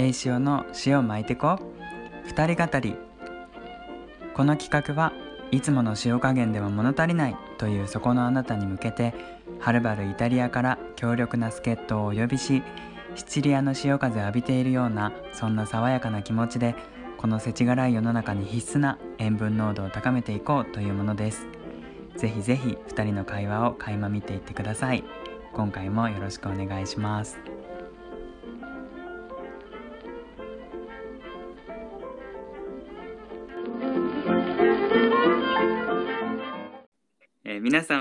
栄潮の塩巻いてこ二人語り。この企画はいつもの塩加減では物足りない。というそこのあなたに向けてはるばるイタリアから強力な助っ人をお呼びしシチリアの潮風を浴びているようなそんな爽やかな気持ちでこの世知辛い世の中に必須な塩分濃度を高めていこうというものです。ぜひぜひ2人の会話を垣間見ていってください。今回もよろしくお願いします。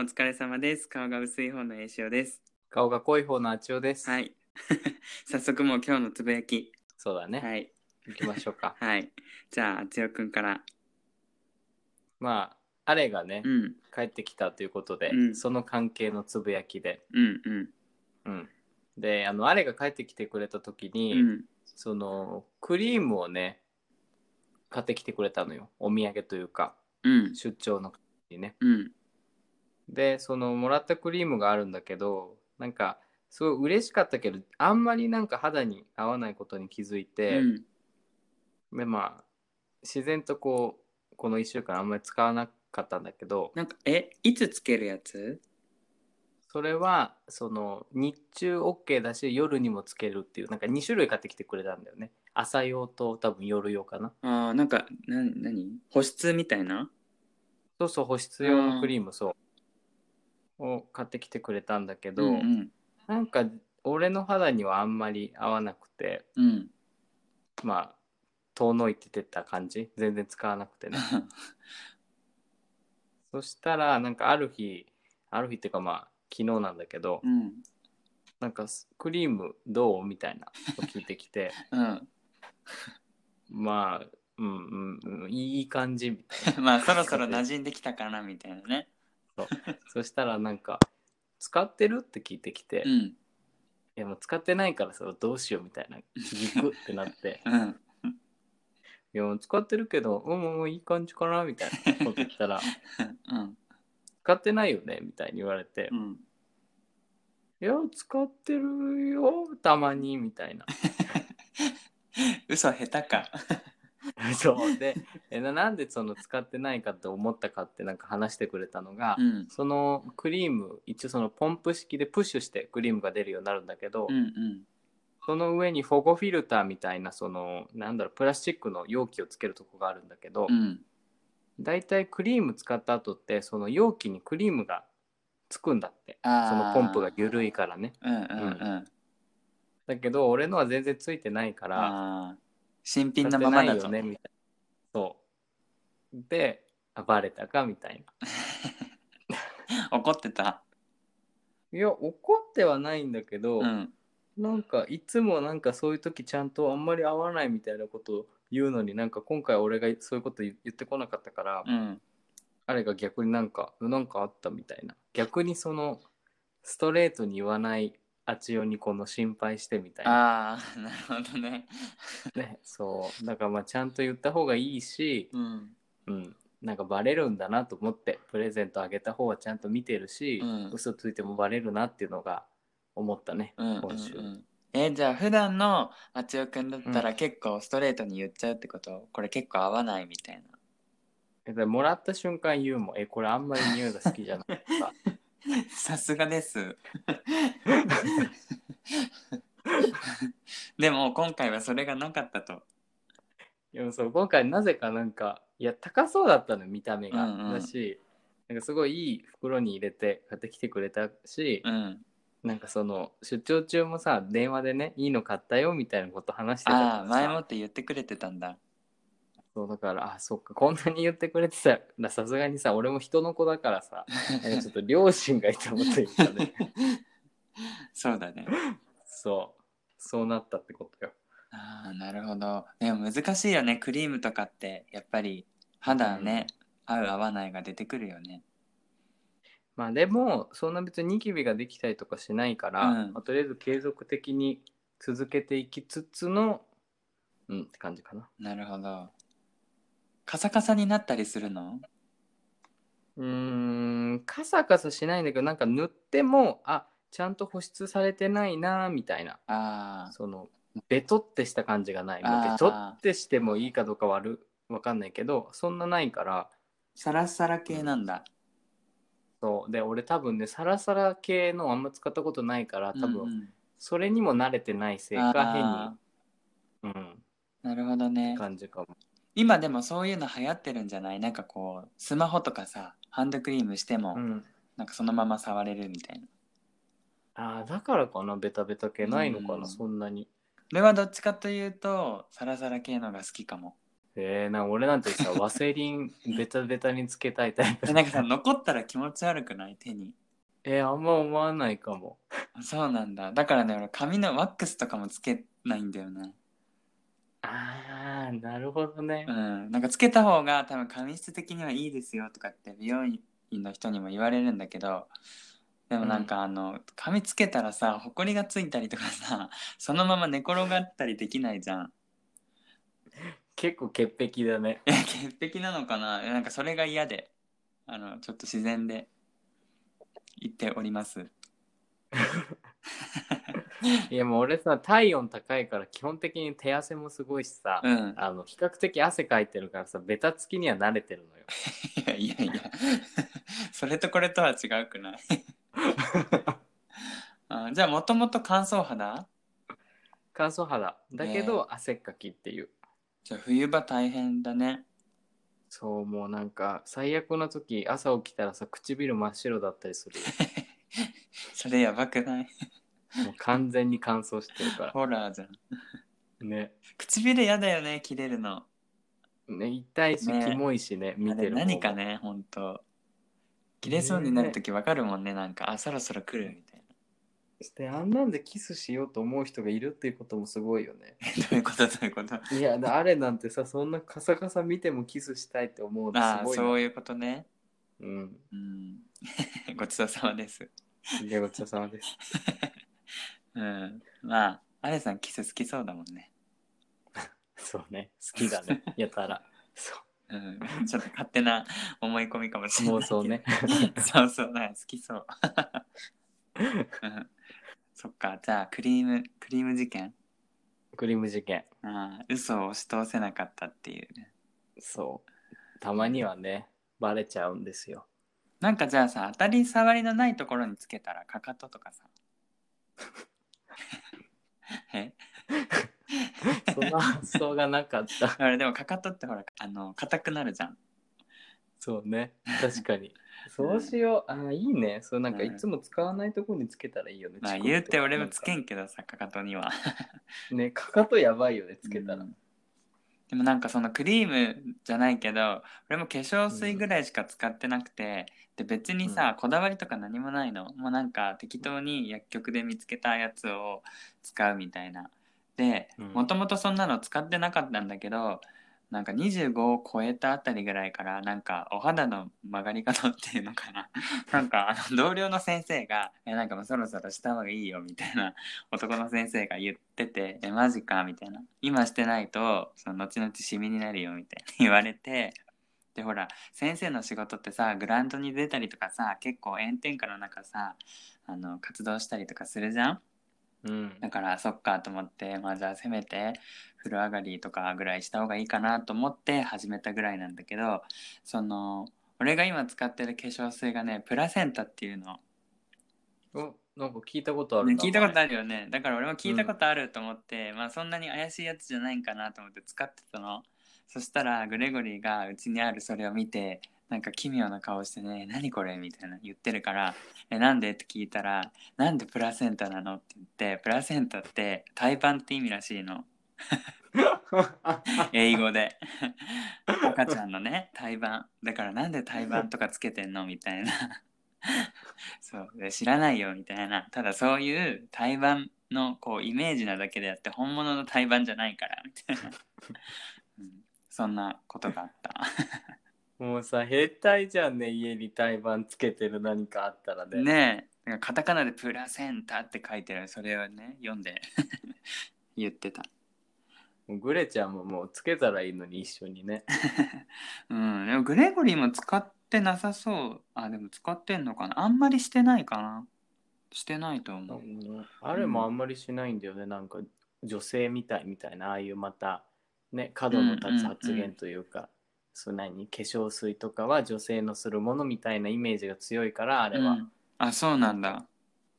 疲れ様です顔が薄い方の栄潮です顔が濃い方のあちおです。はい 早速もう今日のつぶやきそうだね。はい行きましょうか。はいじゃああつよくんからまあ、あれがね、うん帰ってきたということで、うんその関係のつぶやきで。うんうんうん。で、あの、あれが帰ってきてくれた時に、うんその、クリームをね、買ってきてくれたのよ。お土産というか、うん出張のにね。うんで、その、もらったクリームがあるんだけど、なんか、すごい嬉しかったけど、あんまりなんか肌に合わないことに気づいて、うん。でまあ自然とこうこの1週間あんまり使わなかったんだけどなんかえいつつけるやつ？それはその日中 OK だし夜にもつけるっていうなんか2種類買ってきてくれたんだよね。朝用と多分夜用かな。あーなんかな何？保湿みたいな？そうそう保湿用のクリームそうを買ってきてくれたんだけど、うんなんか俺の肌にはあんまり合わなくてうん。まあ遠のいててた感じ？全然使わなくてね。そしたらなんかある日ある日っていうかまあ昨日なんだけど、うん。なんかスクリームどう？みたいなの聞いてきてうん。まあうんうんうんいい感じみたい まあそろそろ馴染んできたかなみたいなね。な そしたらなんか「使ってる?」って聞いてきて「いうん。やもう使ってないからさどうしよう」みたいな聞くってなって。うん「いやもう使ってるけどうんうんいい感じかな」みたいなこと言ったら うん「使ってないよね」みたいに言われて。うん「いや使ってるよたまに」みたいな。嘘下手か そう。でえななんでその使ってないかと思ったかってなんか話してくれたのが、うん。そのクリーム一応そのポンプ式でプッシュしてクリームが出るようになるんだけど、うんうん。その上にフォゴフィルターみたいなそのなんだろうプラスチックの容器をつけるとこがあるんだけど、うん。だいたいクリーム使った後ってその容器にクリームがつくんだって。そのポンプが緩いからね。うんうんうん。だけど俺のは全然ついてないから新品のままだと。ねみたいな。そう。であバレたかみたいな。怒ってた？いや怒ってはないんだけど、うん。なんかいつもなんかそういう時ちゃんとあんまり合わないみたいなことを言うのになんか今回俺がそういうこと言言ってこなかったから、うん。あれが逆になんかなんかあったみたいな。逆にそのストレートに言わないあちよにこの心配してみたいな、ああなるほどね。ね、そう。だからまあちゃんと言った方がいいし、うん。うん、なんかバレるんだなと思ってプレゼントあげた方はちゃんと見てるし、うん。嘘ついてもバレるなっていうのが思ったね、うんうん今週。うん。えじゃあ普段のあつよくんだったら結構ストレートに言っちゃうってこと？これ結構合わないみたいな。もらった瞬間言うもん。えこれあんまり匂いが好きじゃないとか さすがです。でも今回はそれがなかったと。でもそう今回なぜかなんかいや高そうだったの見た目が、うんうんだしなんかすごいいい袋に入れて買ってきてくれたし、うん。なんかその出張中もさ電話でねいいの買ったよみたいなこと話してたから前もって言ってくれてたんだ。そうだからあそっかこんなに言ってくれてたらさすがにさ俺も人の子だからさちょっと両親がいたもというかね そうだね。そうそうなったってことよああ、なるほど。でも難しいよね。クリームとかってやっぱり肌ね、合う合わないが出てくるよね。まあでもそんな別にニキビができたりとかしないから、うんまあとりあえず継続的に続けていきつつのうんって感じかななるほど。カサカサになったりするの？うーんカサカサしないんだけどなんか塗ってもあちゃんと保湿されてないなみたいなああ、そのベトってした感じがない。ベトってしてもいいかどうかは悪わかんないけど、そんなないから、サラサラ系なんだ。そう。で、俺多分ね、サラサラ系のあんま使ったことないから、多んうんそれにも慣れてないせいか、あ変に、うん、ーなるほどね。感じかも。今でもそういうの流行ってるんじゃない？なんかこうスマホとかさハンドクリームしても、うん。なんかそのまま触れるみたいな。ああ、だからかな、ベタベタ系ないのかな、うん。そんなに。俺はどっちかというとサラサラ系のが好きかも。えー、な俺なんてさ、ワセリンベタベタにつけたいタイプ。え。なんかさ残ったら気持ち悪くない？手に。えー、あんま思わないかも。そうなんだ。だからね俺髪のワックスとかもつけないんだよねああ、なるほどね。う。ん。なんかつけた方が多分髪質的にはいいですよとかって美容院の人にも言われるんだけどでもなんかあの、髪つけたらさほこりがついたりとかさ そのまま寝転がったりできないじゃん。結構潔癖だね。え 潔癖なのかな？えなんかそれが嫌であのちょっと自然で言っております いやもう俺さ、体温高いから基本的に手汗もすごいしさ、うんあの比較的汗かいてるからさ、ベタつきには慣れてるのよ。いやいやいや それとこれとは違うくない？あじゃあもともと乾燥肌？乾燥肌。だけど汗っかきっていう。じゃあ冬場大変だねそう、もうなんか最悪な時、朝起きたらさ、唇真っ白だったりするよ。それやばくない？もう完全に乾燥してるかホラーじゃん。ら。ね。唇やだよね切れるの。ね痛いし、ねキモいしね、見あれてる方も何か。ねほんと。切れそうになる時わかるもんねなんか。あそろそろ来るみたいしてあんなんでキスしようと思う人がいるっていうこともすごいよね。な どういうこと？どういうこと？いや、あれなんてさ、そんなカサカサ見てもキスしたいって思うのあすごいそういうことね。うん。うん。ごちそうさまです。いや、ごちそうさまです。うんまあアレさんキス好きそうだもんね そうね。好きだね。やたら。そうんちょっと勝手な思い込みかもしれない妄想ね そうそう好きそううんそっかじゃあクリームクリーム事件？う。クリーム事件。ああ嘘を押し通せなかったっていうねそう。たまにはね、バレちゃうんですよ。なんかじゃあさ当たり障りのないところにつけたらかかととかさえ？そんな発想がなかった。あれでもかかとってほらあの硬くなるじゃんそうね。確かに。そうしよう。あーいいね。そうなんかうんいつも使わないとこにつけたらいいよね。まあ言うて俺もつけなんんけどさかかとにはかね、かかとやばいよね、つけたら。うんでもなんかそのクリームじゃないけど俺も化粧水ぐらいしか使ってなくて、で別にさ、こだわりとか何もないの？もうなんか適当に薬局で見つけたやつを使うみたいな。でうん。もともとそんなの使ってなかったんだけどなんか25を超えたあたりぐらいからなんかお肌の曲がり方っていうのかな。なんかあの同僚の先生が「えなんかもうそろそろした方がいいよ」みたいな男の先生が言ってて「えマジか」みたいな「今してないとその後々シミになるよ」みたいな言われてでほら先生の仕事ってさグラウンドに出たりとかさ結構炎天下の中さあの活動したりとかするじゃん？うん。だからそっかと思ってまあじゃあせめて風呂上がりとかぐらいした方がいいかなと思って始めたぐらいなんだけどその俺が今使ってる化粧水がねプラセンタっていうのおなんか聞いたことあるねな。聞いたことあるよねだから俺も聞いたことあると思って、まあそんなに怪しいやつじゃないんかなと思って使ってたのそしたらグレゴリーがうちにあるそれを見てなんか奇妙な顔してね「何これ?」みたいな言ってるから「えなんで?」って聞いたら「なんでプラセンタなの?」って言ってプラセンタって胎盤って意味らしいの 英語で赤ちゃんのね胎盤だからなんで胎盤とかつけてんの？みたいなそうで知らないよみたいなただそういう胎盤のこうイメージなだけであって本物の胎盤じゃないからみたいな、うん、そんなことがあったもうさ、兵隊じゃんね、家に胎盤つけてる何かあったらね。ねえなんかカタカナで「プラセンタ」って書いてるそれをね読んで 言ってたグレちゃんももうつけたらいいのに一緒にね。うん、でもグレゴリーも使ってなさそう。あ、でも使ってんのかな。あんまりしてないかな。してないと思う。あれもあんまりしないんだよね、なんか女性みたいみたいなああいうまたね角の立つ発言というか、そう何化粧水とかは女性のするものみたいなイメージが強いからあれは、うん。あそうなんだ。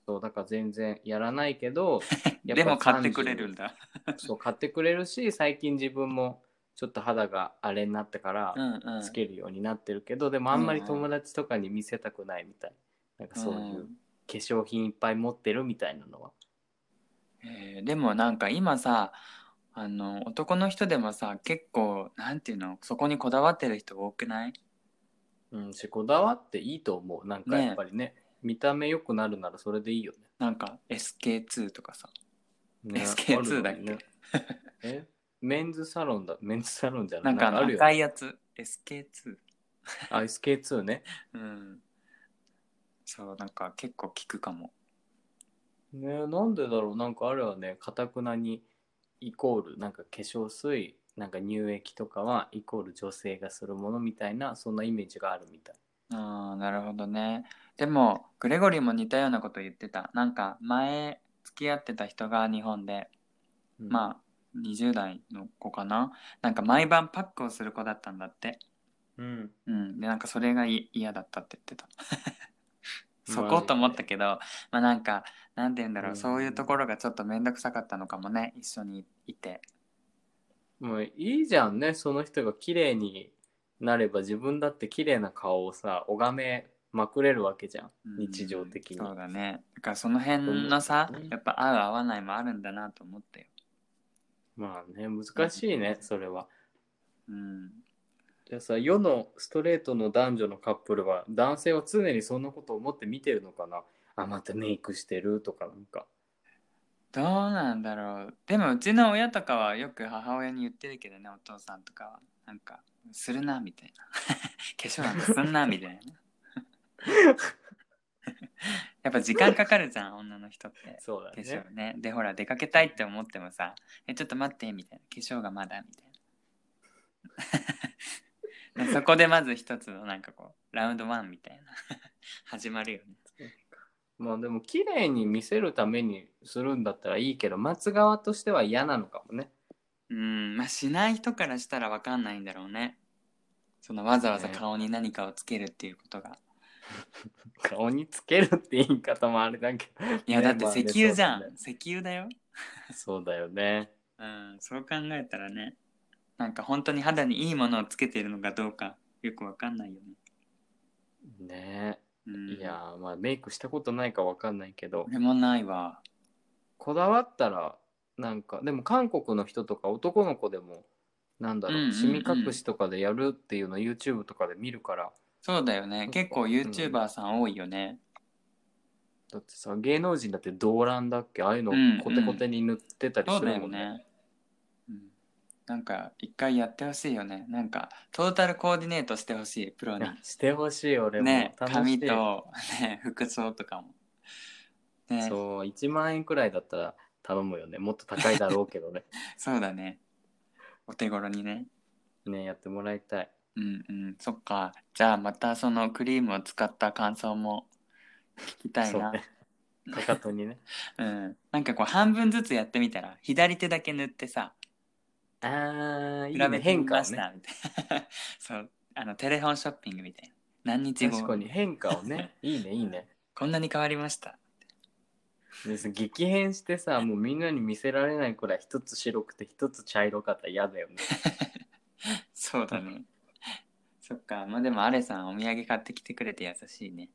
そうだから全然やらないけど やっぱでも買ってくれるんだ。そう買ってくれるし最近自分もちょっと肌があれになってからうんうん。つけるようになってるけど、でもあんまり友達とかに見せたくないみたい。なんかそういう化粧品いっぱい持ってるみたいなのは。えーでもなんか今さあの男の人でもさ結構なんていうのそこにこだわってる人多くない？うんしこだわっていいと思う。なんかやっぱりね見た目良くなるならそれでいいよね。なんか SK2 とかさ。ね SK2 だっけあるよね。え？メンズサロンだ。メンズサロンじゃなないんかあるよ赤いやつ。SK2 あ SK2 ね。うん。そうなんか結構効くかも。ねなんでだろう。なんかあれはねかたくなにイコールなんか化粧水なんか乳液とかはイコール女性がするものみたいなそんなイメージがあるみたい。ああなるほどね。でもグレゴリーも似たようなこと言ってた。なんか前付き合ってた人が日本でうん。まあ20代の子かな。なんか毎晩パックをする子だったんだって。うん。うん。でなんかそれがい嫌だったって言ってたそこと思ったけどまあなんかなんて言うんだろう、うん。そういうところがちょっと面倒くさかったのかもね一緒にいて。もういいじゃんねその人が綺麗になれば自分だって綺麗な顔をさ拝めまくれるわけじゃんうん。日常的に。そうだね。だからその辺のさうん。やっぱ合う合わないもあるんだなと思ったよ。まあね難しいねそれは。うんじゃあさ世のストレートの男女のカップルは男性は常にそんなことを思って見てるのかな？あまたメイクしてるとかなんか。どうなんだろう。でもうちの親とかはよく母親に言ってるけどねお父さんとかは。なんかするなみたいな。化粧なんかすんなみたいな。やっぱ時間かかるじゃん女の人って。化そうだね。粧ね。でほら出かけたいって思ってもさえちょっと待ってみたいな化粧がまだみたいな。でそこでまず一つのなんかこうラウンドワンみたいな。始まるよね。まあでも綺麗に見せるためにするんだったらいいけど待つ側としては嫌なのかもね。うん。まあしない人からしたらわかんないんだろうね。そのわざわざね顔に何かをつけるっていうことが、顔につけるって言い方もあれだけど。いやだって石油じゃん、石油だよ。そうだよね。うんそう考えたらねなんか本当に肌にいいものをつけているのかどうかよくわかんないよね、ねうん、いやーまあメイクしたことないかわかんないけど。俺もないわ。こだわったらなんかでも韓国の人とか男の子でもなんだろう,、うんうんうん。シミ隠しとかでやるっていうの YouTube とかで見るから。そうだよね。結構 YouTuber さん多いよね、だってさ芸能人だって動乱だっけ？ああいうのうんコテコテに塗ってたりするもんね,、よね、うん、なんか一回やってほしいよね。なんかトータルコーディネートしてほしいプロに。してほしい俺も、ね髪と、ね、服装とかも。ね。そうそう1万円くらいだったら頼むよね。もっと高いだろうけどね。だね。お手頃にね。ねやってもらいたい。うんうん。そっか。じゃあまたそのクリームを使った感想も聞きたいな。かかとにね。うん、なんかこう半分ずつやってみたら左手だけ塗ってさあーいい比べねてみまし変化をね。たみたいな。そうあのテレフォンショッピングみたいな。何日後？確かに変化をね。いいねいいね。こんなに変わりましたで激変してさもうみんなに見せられないくらい一つ白くて一つ茶色かったら嫌だよね。そうだね。そっか。まあでもアレさんお土産買ってきてくれて優しいね。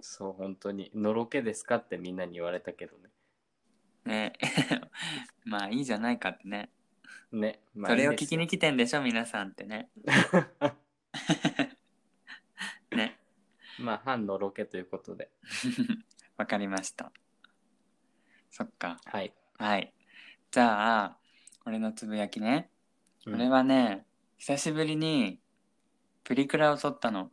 そう本当に。のろけですかってみんなに言われたけどね。ね。まあいいじゃないかってねね、まあそれを聞きに来てんでしょ皆さんってね。ね。まあ反のろけということで。わかりました。そっか。はい、はい。じゃあ俺のつぶやきね。うん。俺はね久しぶりにプリクラを撮ったの。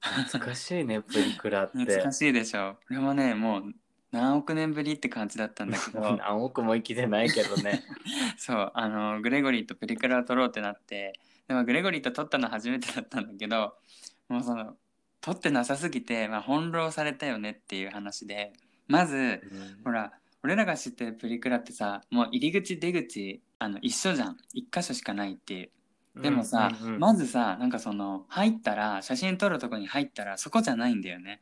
懐かしいねプリクラって。懐かしいでしょ。俺もねもう何億年ぶりって感じだったんだけど。何億も生きてないけどね。そうあのグレゴリーとプリクラを撮ろうってなって。でもグレゴリーと撮ったの初めてだったんだけどもうその撮ってなさすぎて、まあ、翻弄されたよねっていう話で。まずうん。ほら俺らが知ってるプリクラってさもう入り口出口あの一緒じゃん。一箇所しかないっていう。でもさ、うんうんうん。まずさなんかその入ったら写真撮るとこに入ったらそこじゃないんだよね。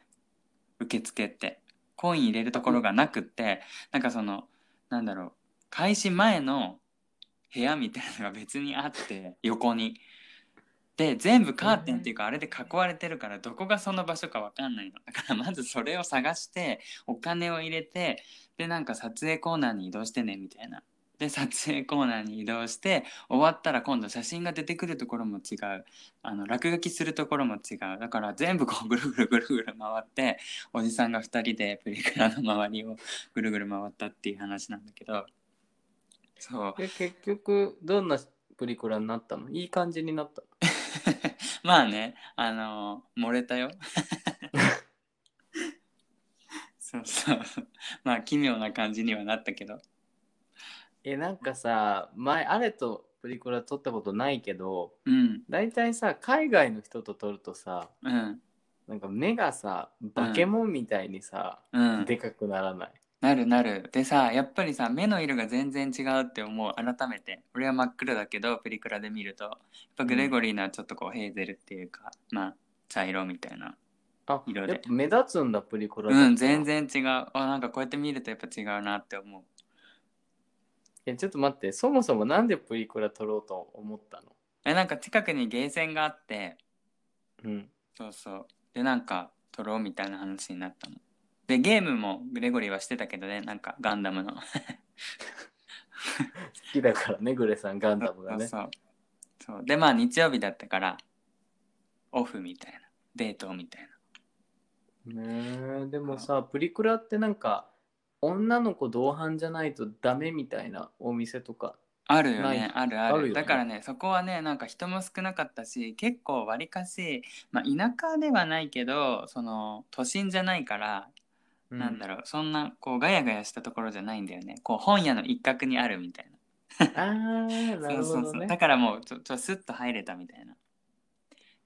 受付ってコイン入れるところがなくってなんかそのなんだろう開始前の部屋みたいなのが別にあって 横に。で全部カーテンっていうかあれで囲われてるからどこがその場所かわかんないの。だからまずそれを探してお金を入れてでなんか撮影コーナーに移動してねみたいなで撮影コーナーに移動して終わったら今度写真が出てくるところも違う。あの落書きするところも違う。だから全部こう ぐるぐるぐるぐる回っておじさんが2人でプリクラの周りを ぐるぐる回ったっていう話なんだけど。そう。で結局どんなプリクラになったの？いい感じになったの？まあねあの漏れたよ。そうそう。まあ奇妙な感じにはなったけどえなんかさ前あれとプリクラ撮ったことないけどうん。大体さ海外の人と撮るとさうん。なんか目がさバケモンみたいにさ、うん。でかくならない？なるなる。でさやっぱりさ目の色が全然違うって思う。改めて。俺は真っ黒だけどプリクラで見ると。やっぱグレゴリーのはちょっとこうヘーゼルっていうか、まあ茶色みたいな。あ色で。やっぱ目立つんだプリクラだと。うん全然違う。あなんかこうやって見るとやっぱ違うなって思うえちょっと待ってそもそもなんでプリクラ撮ろうと思ったの？えなんか近くにゲーセンがあって。うん。そうそう。でなんか撮ろうみたいな話になったの。でゲームもグレゴリーはしてたけどねなんかガンダムの。好きだからねグレさんガンダムがね。そうそうでまあ日曜日だったからオフみたいなデートみたいな。ねえでもさプリクラってなんか女の子同伴じゃないとダメみたいなお店とかあるよね。あるある。ね。だからねそこはねなんか人も少なかったし結構わりかし、まあ、田舎ではないけどその都心じゃないから、なんだろうそんなこうガヤガヤしたところじゃないんだよね。こう本屋の一角にあるみたいな。あーなるほそうそう。そうだからもうちょちょスッと入れたみたいな。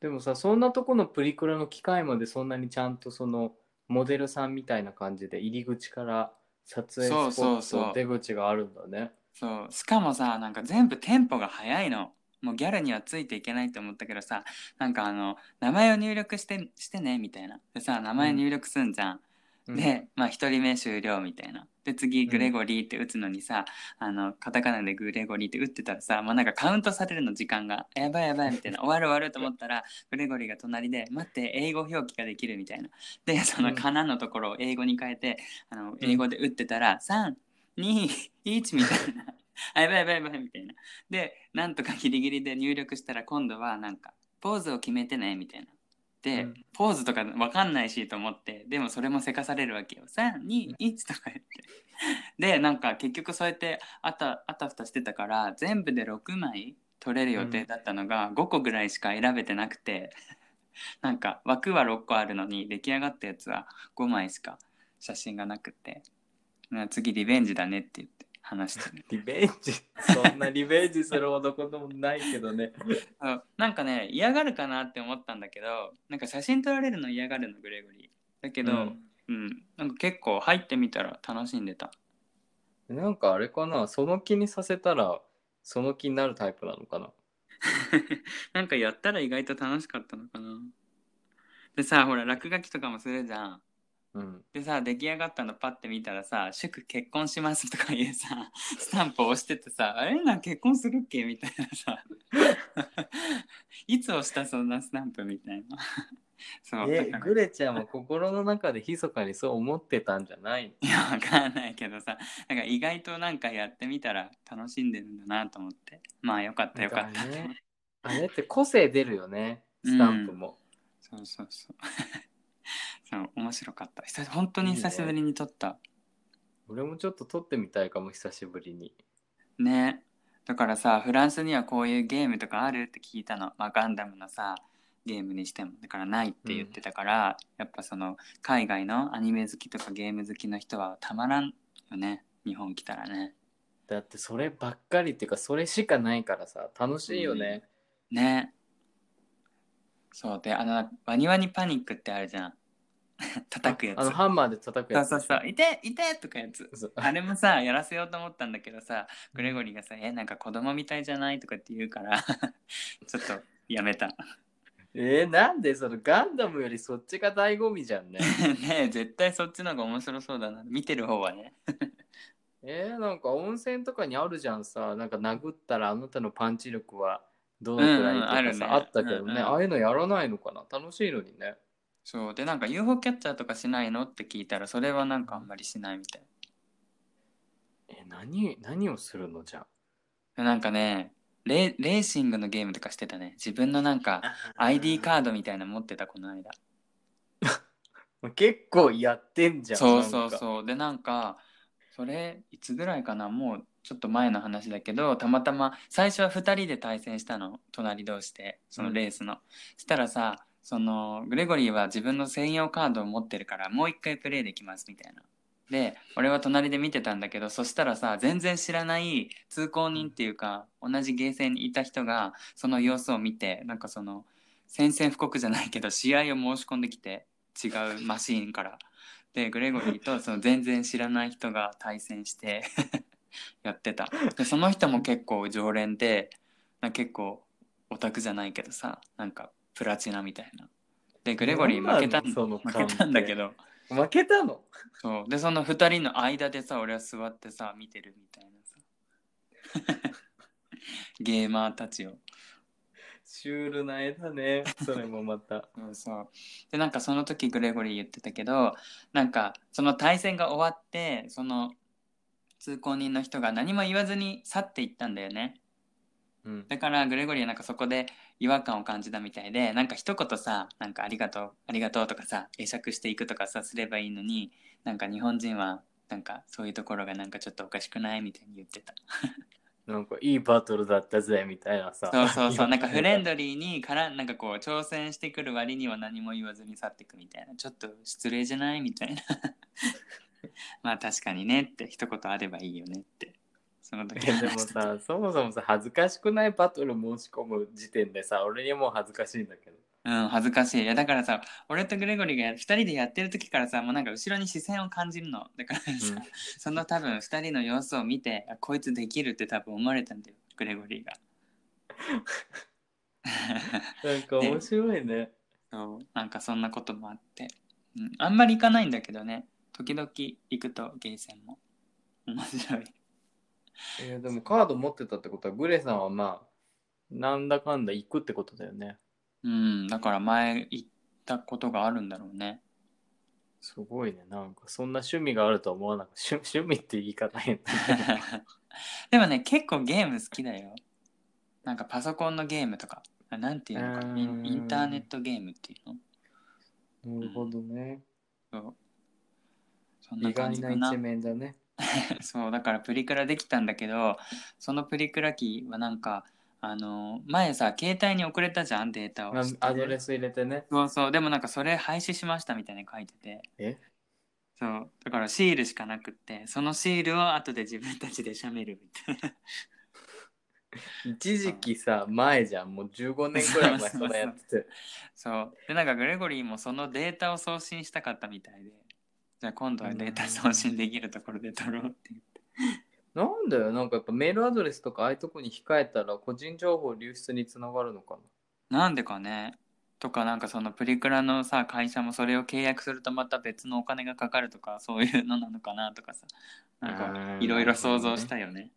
でもさそんなとこのプリクラの機械までそんなにちゃんとそのモデルさんみたいな感じで入り口から撮影スポそうそうット出口があるんだね。そう。しかもさなんか全部テンポが速いの。もうギャルにはついていけないと思ったけどさなんかあの名前を入力してしてねみたいな。でさ名前入力すんじゃんで、まあ、1人目終了みたいな。で次ん。グレゴリーって打つのにさ、あのカタカナでグレゴリーって打ってたらさ、まあ、なんかカウントされるの時間がやばいやばいみたいな 終わる終わると思ったらグレゴリーが隣で待って英語表記ができるみたいな。でそのうん。カナのところを英語に変えてあの英語で打ってたら321みたいな。あやばいやばいやばいみたいな。でなんとかギリギリで入力したら今度はなんかポーズを決めてねみたいな。で、うん。ポーズとかわかんないしと思ってでもそれもせかされるわけよ。321とか言って。でなんか結局そうやってあたあたふたしてたから全部で6枚取れる予定だったのが5個ぐらいしか選べてなくて。なんか枠は6個あるのに出来上がったやつは5枚しか写真がなくて。な次リベンジだねって言って話してるリベンジ。そんなリベンジするほどこともないけどね。そうなんかね嫌がるかなって思ったんだけどなんか写真撮られるの嫌がるのグレゴリー。だけど、うん。うん、なんか結構入ってみたら楽しんでた。なんかあれかな？その気にさせたらその気になるタイプなのかな？なんかやったら意外と楽しかったのかな。でさほら落書きとかもするじゃんうん。でさ出来上がったのパッて見たらさ「祝結婚します」とかいうさ スタンプを押しててさ「あれな結婚するっけ?」みたいなさ。いつ押したそんなスタンプみたいな。そうだえから。グレちゃんは心の中で密かにそう思ってたんじゃないいやわかんないけどさ。なんか意外となんかやってみたら楽しんでるんだなと思って。まあよかったよかったね。あれって個性出るよねスタンプも、そうそうそうそう面白かった。久し本当に久しぶりに撮った。俺もちょっと撮ってみたいかも久しぶりに。ね。だからさフランスにはこういうゲームとかあるって聞いたの、まあ、ガンダムのさゲームにしても。だからないって言ってたから、やっぱその海外のアニメ好きとかゲーム好きの人はたまらんよね。日本来たらね。だってそればっかりっていうかそれしかないからさ楽しいよね、ね。そう。であのワニワニパニックってあるじゃん 叩くやつ。あのハンマーで叩くそうやつ。そうそう「いていて!」とかやつ。そう。あれもさやらせようと思ったんだけどさグレゴリーがさ「えなんか子供みたいじゃない?」とかって言うから ちょっとやめた。えー、なんでそのガンダムよりそっちが醍醐味じゃんね。ねえ絶対そっちの方が面白そうだな。見てる方はね。えー、なんか温泉とかにあるじゃんさ。なんか殴ったらあなたのパンチ力はどのくらいとかさ、うんうんあるね。あったけどね、うんうん。ああいうのやらないのかな。楽しいのにねそう。でなんか UFO キャッチャーとかしないのって聞いたらそれはなんかあんまりしないみたい。え何何をするのじゃでなんかねレレーシングのゲームとかしてたね。自分のなんか ID カードみたいなの持ってたこの間。結構やってんじゃんそうそうう。そうでなんかそれいつぐらいかな？もうちょっと前の話だけどたまたま最初は2人で対戦したの。隣同士でそのレースの、したらさそのグレゴリーは自分の専用カードを持ってるからもう一回プレイできますみたいなで俺は隣で見てたんだけどそしたらさ全然知らない通行人っていうか同じゲーセンにいた人がその様子を見てなんかその宣戦布告じゃないけど試合を申し込んできて違うマシーンから。でグレゴリーとその全然知らない人が対戦して やってたでその人も結構常連でな結構オタクじゃないけどさなんかプラチナみたいな。でグレゴリー負けたん負けたんだけど。負けたの？そう。でその2人の間でさ俺は座ってさ見てるみたいなさ。ゲーマーたちを。シュールな絵だね。それもまた。そ うそう。でなんかその時グレゴリー言ってたけどなんかその対戦が終わってその通行人の人が何も言わずに去っていったんだよねうん。だからグレゴリーはなんかそこで違和感を感じたみたいでなんか一言さ「なんかありがとうありがとう」とかさ会釈していくとかさすればいいのになんか日本人はなんかそういうところがなんかちょっとおかしくないみたいに言ってた。なんかいいバトルだったぜみたいなさ。そうそうそう。なんかフレンドドリーにからなんかこう挑戦してくる割には何も言わずに去っていくみたいな。ちょっと失礼じゃないみたいな。まあ確かにねって一言あればいいよねってその時。えでもさ そもそもさ恥ずかしくないバトル申し込む時点でさ俺にはもう恥ずかしいんだけど。うん恥ずかしい。いやだからさ俺とグレゴリーが2人でやってる時からさもうなんか後ろに視線を感じるの。だからさ、その多分2人の様子を見てあこいつできるって多分思われたんだよグレゴリーが。なんか面白いね。そうなんかそんなこともあって、うん、あんまり行かないんだけどね。時々行くとゲーセンも。面白いえーでもカード持ってたってことはグレさんはまあなんだかんだ行くってことだよね。うんだから前行ったことがあるんだろうね。すごいね。なんかそんな趣味があるとは思わなかった趣趣味って言い方変 でもね結構ゲーム好きだよ。なんかパソコンのゲームとか。あなんていうのかな。インインターネットゲームっていうの？なるほどね。そう。そんな意外な。感じかな一面だね そうだからプリクラできたんだけどそのプリクラ機はなんかあの前さ携帯に送れたじゃんデータを。まアドレス入れてね。そうそう。でもなんかそれ廃止しましたみたいに書いてて。え？そう。だからシールしかなくってそのシールを後で自分たちでしゃべるみたいな。一時期さ前じゃん。もう15年くらい前それやってて。そう。でなんかグレゴリーもそのデータを送信したかったみたいでじゃあ今度はデータ送信できるところで撮ろうって言って。なんだよ。なんかやっぱメールアドレスとかああいうとこに控えたら個人情報流出につながるのかな？んでかね。とかなんかそのプリクラのさ会社もそれを契約するとまた別のお金がかかるとかそういうのなのかなとかさ。なんあかーいろいろ想像したよね。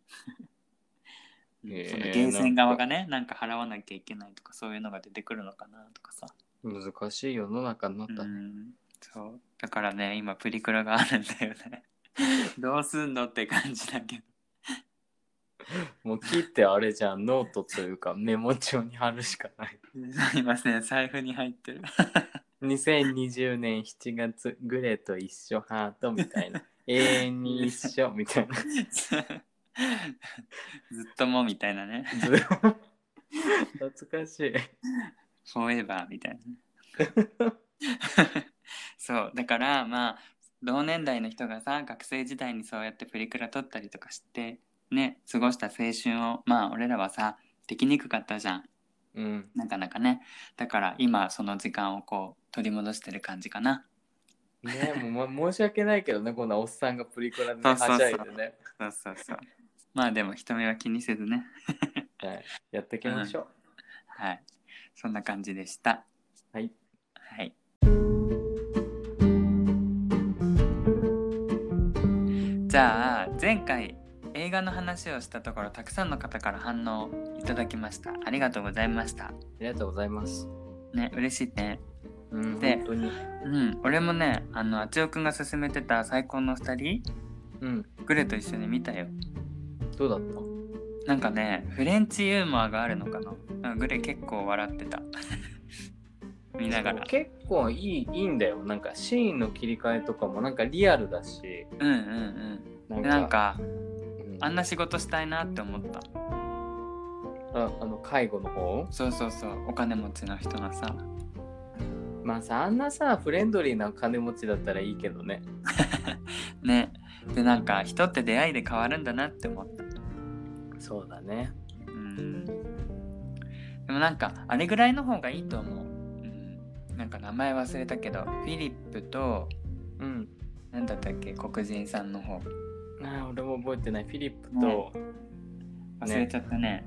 そのゲーセン側がねなんか。払わなきゃいけないとかそういうのが出てくるのかなとかさ、な難しい世の中になったね、うん、そうだからね今プリクラがあるんだよね。どうすんのって感じだけど。もう切ってあれじゃんノートというかメモ帳に貼るしかない。今ね財布に入ってる。2020年7月グレと一緒ハートみたいな。永遠に一緒みたいな。ずっともみたいなね。ず懐かしい。フォーエバーみたいな そうだからまあ同年代の人がさ学生時代にそうやってプリクラ撮ったりとかしてね過ごした青春をまあ俺らはさできにくかったじゃん。うん。なかなかね。だから今その時間をこう取り戻してる感じかな。ねもう、ま、申し訳ないけどねこんなおっさんがプリクラで、はしゃいでね、そうそうそう。まあでも人目は気にせずね。はい、やっていきましょう、はい。そんな感じでした。はい。はいじゃあ前回映画の話をしたところたくさんの方から反応いただきました。ありがとうございました。ありがとうございます。ね嬉しいね。うんで本当に。うん俺もねあのあちおくんが勧めてた最高の二人うん。グレと一緒に見たよ。どうだっなんかねフレンチユーモアがあるのかな。なんかグレ結構笑ってた見ながら。た結構いいいいんだよ。なんかシーンの切り替えとかもなんかリアルだし。うんうんうん。でなんかうん。あんな仕事したいなって思った。ああの介護の方？そうそうそう。お金持ちの人がさ。まあさあんなさフレンドリーな金持ちだったらいいけどね。ね。でなんか人って出会いで変わるんだなって思った。そうだね。うん。でもなんかあれぐらいの方がいいと思う、うん、なんか名前忘れたけどフィリップとうん。何だったっけ黒人さんの方。ああ俺も覚えてない。フィリップと、忘れちゃったね。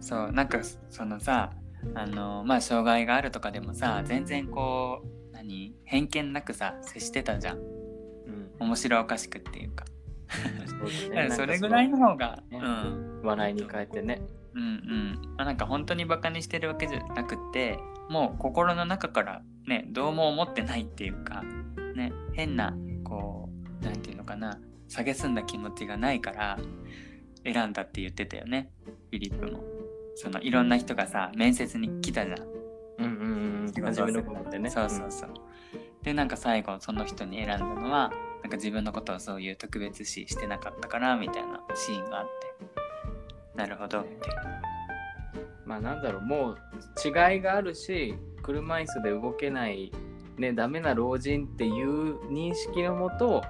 そうなんかそのさあのまあ障害があるとかでもさ全然こう何？偏見なくさ接してたじゃん。うん。面白おかしくっていうか。そうね。それぐらいの方が、ね。うん。笑いに変えてね。うんうん。まあなんか本当にバカにしてるわけじゃなくってもう心の中からねどうも思ってないっていうかね変なこうなんていうのかな蔑んだ気持ちがないから選んだって言ってたよねフィリップも。そのいろんな人がさ面接に来たじゃん。うんうんうん初めの部分でね。そうそうそう、でなんか最後その人に選んだのはなんか自分のことをそういう特別視してなかったからみたいなシーンがあって。なるほど。ってまあなんだろうもう違いがあるし車椅子で動けないねダメな老人っていう認識のもと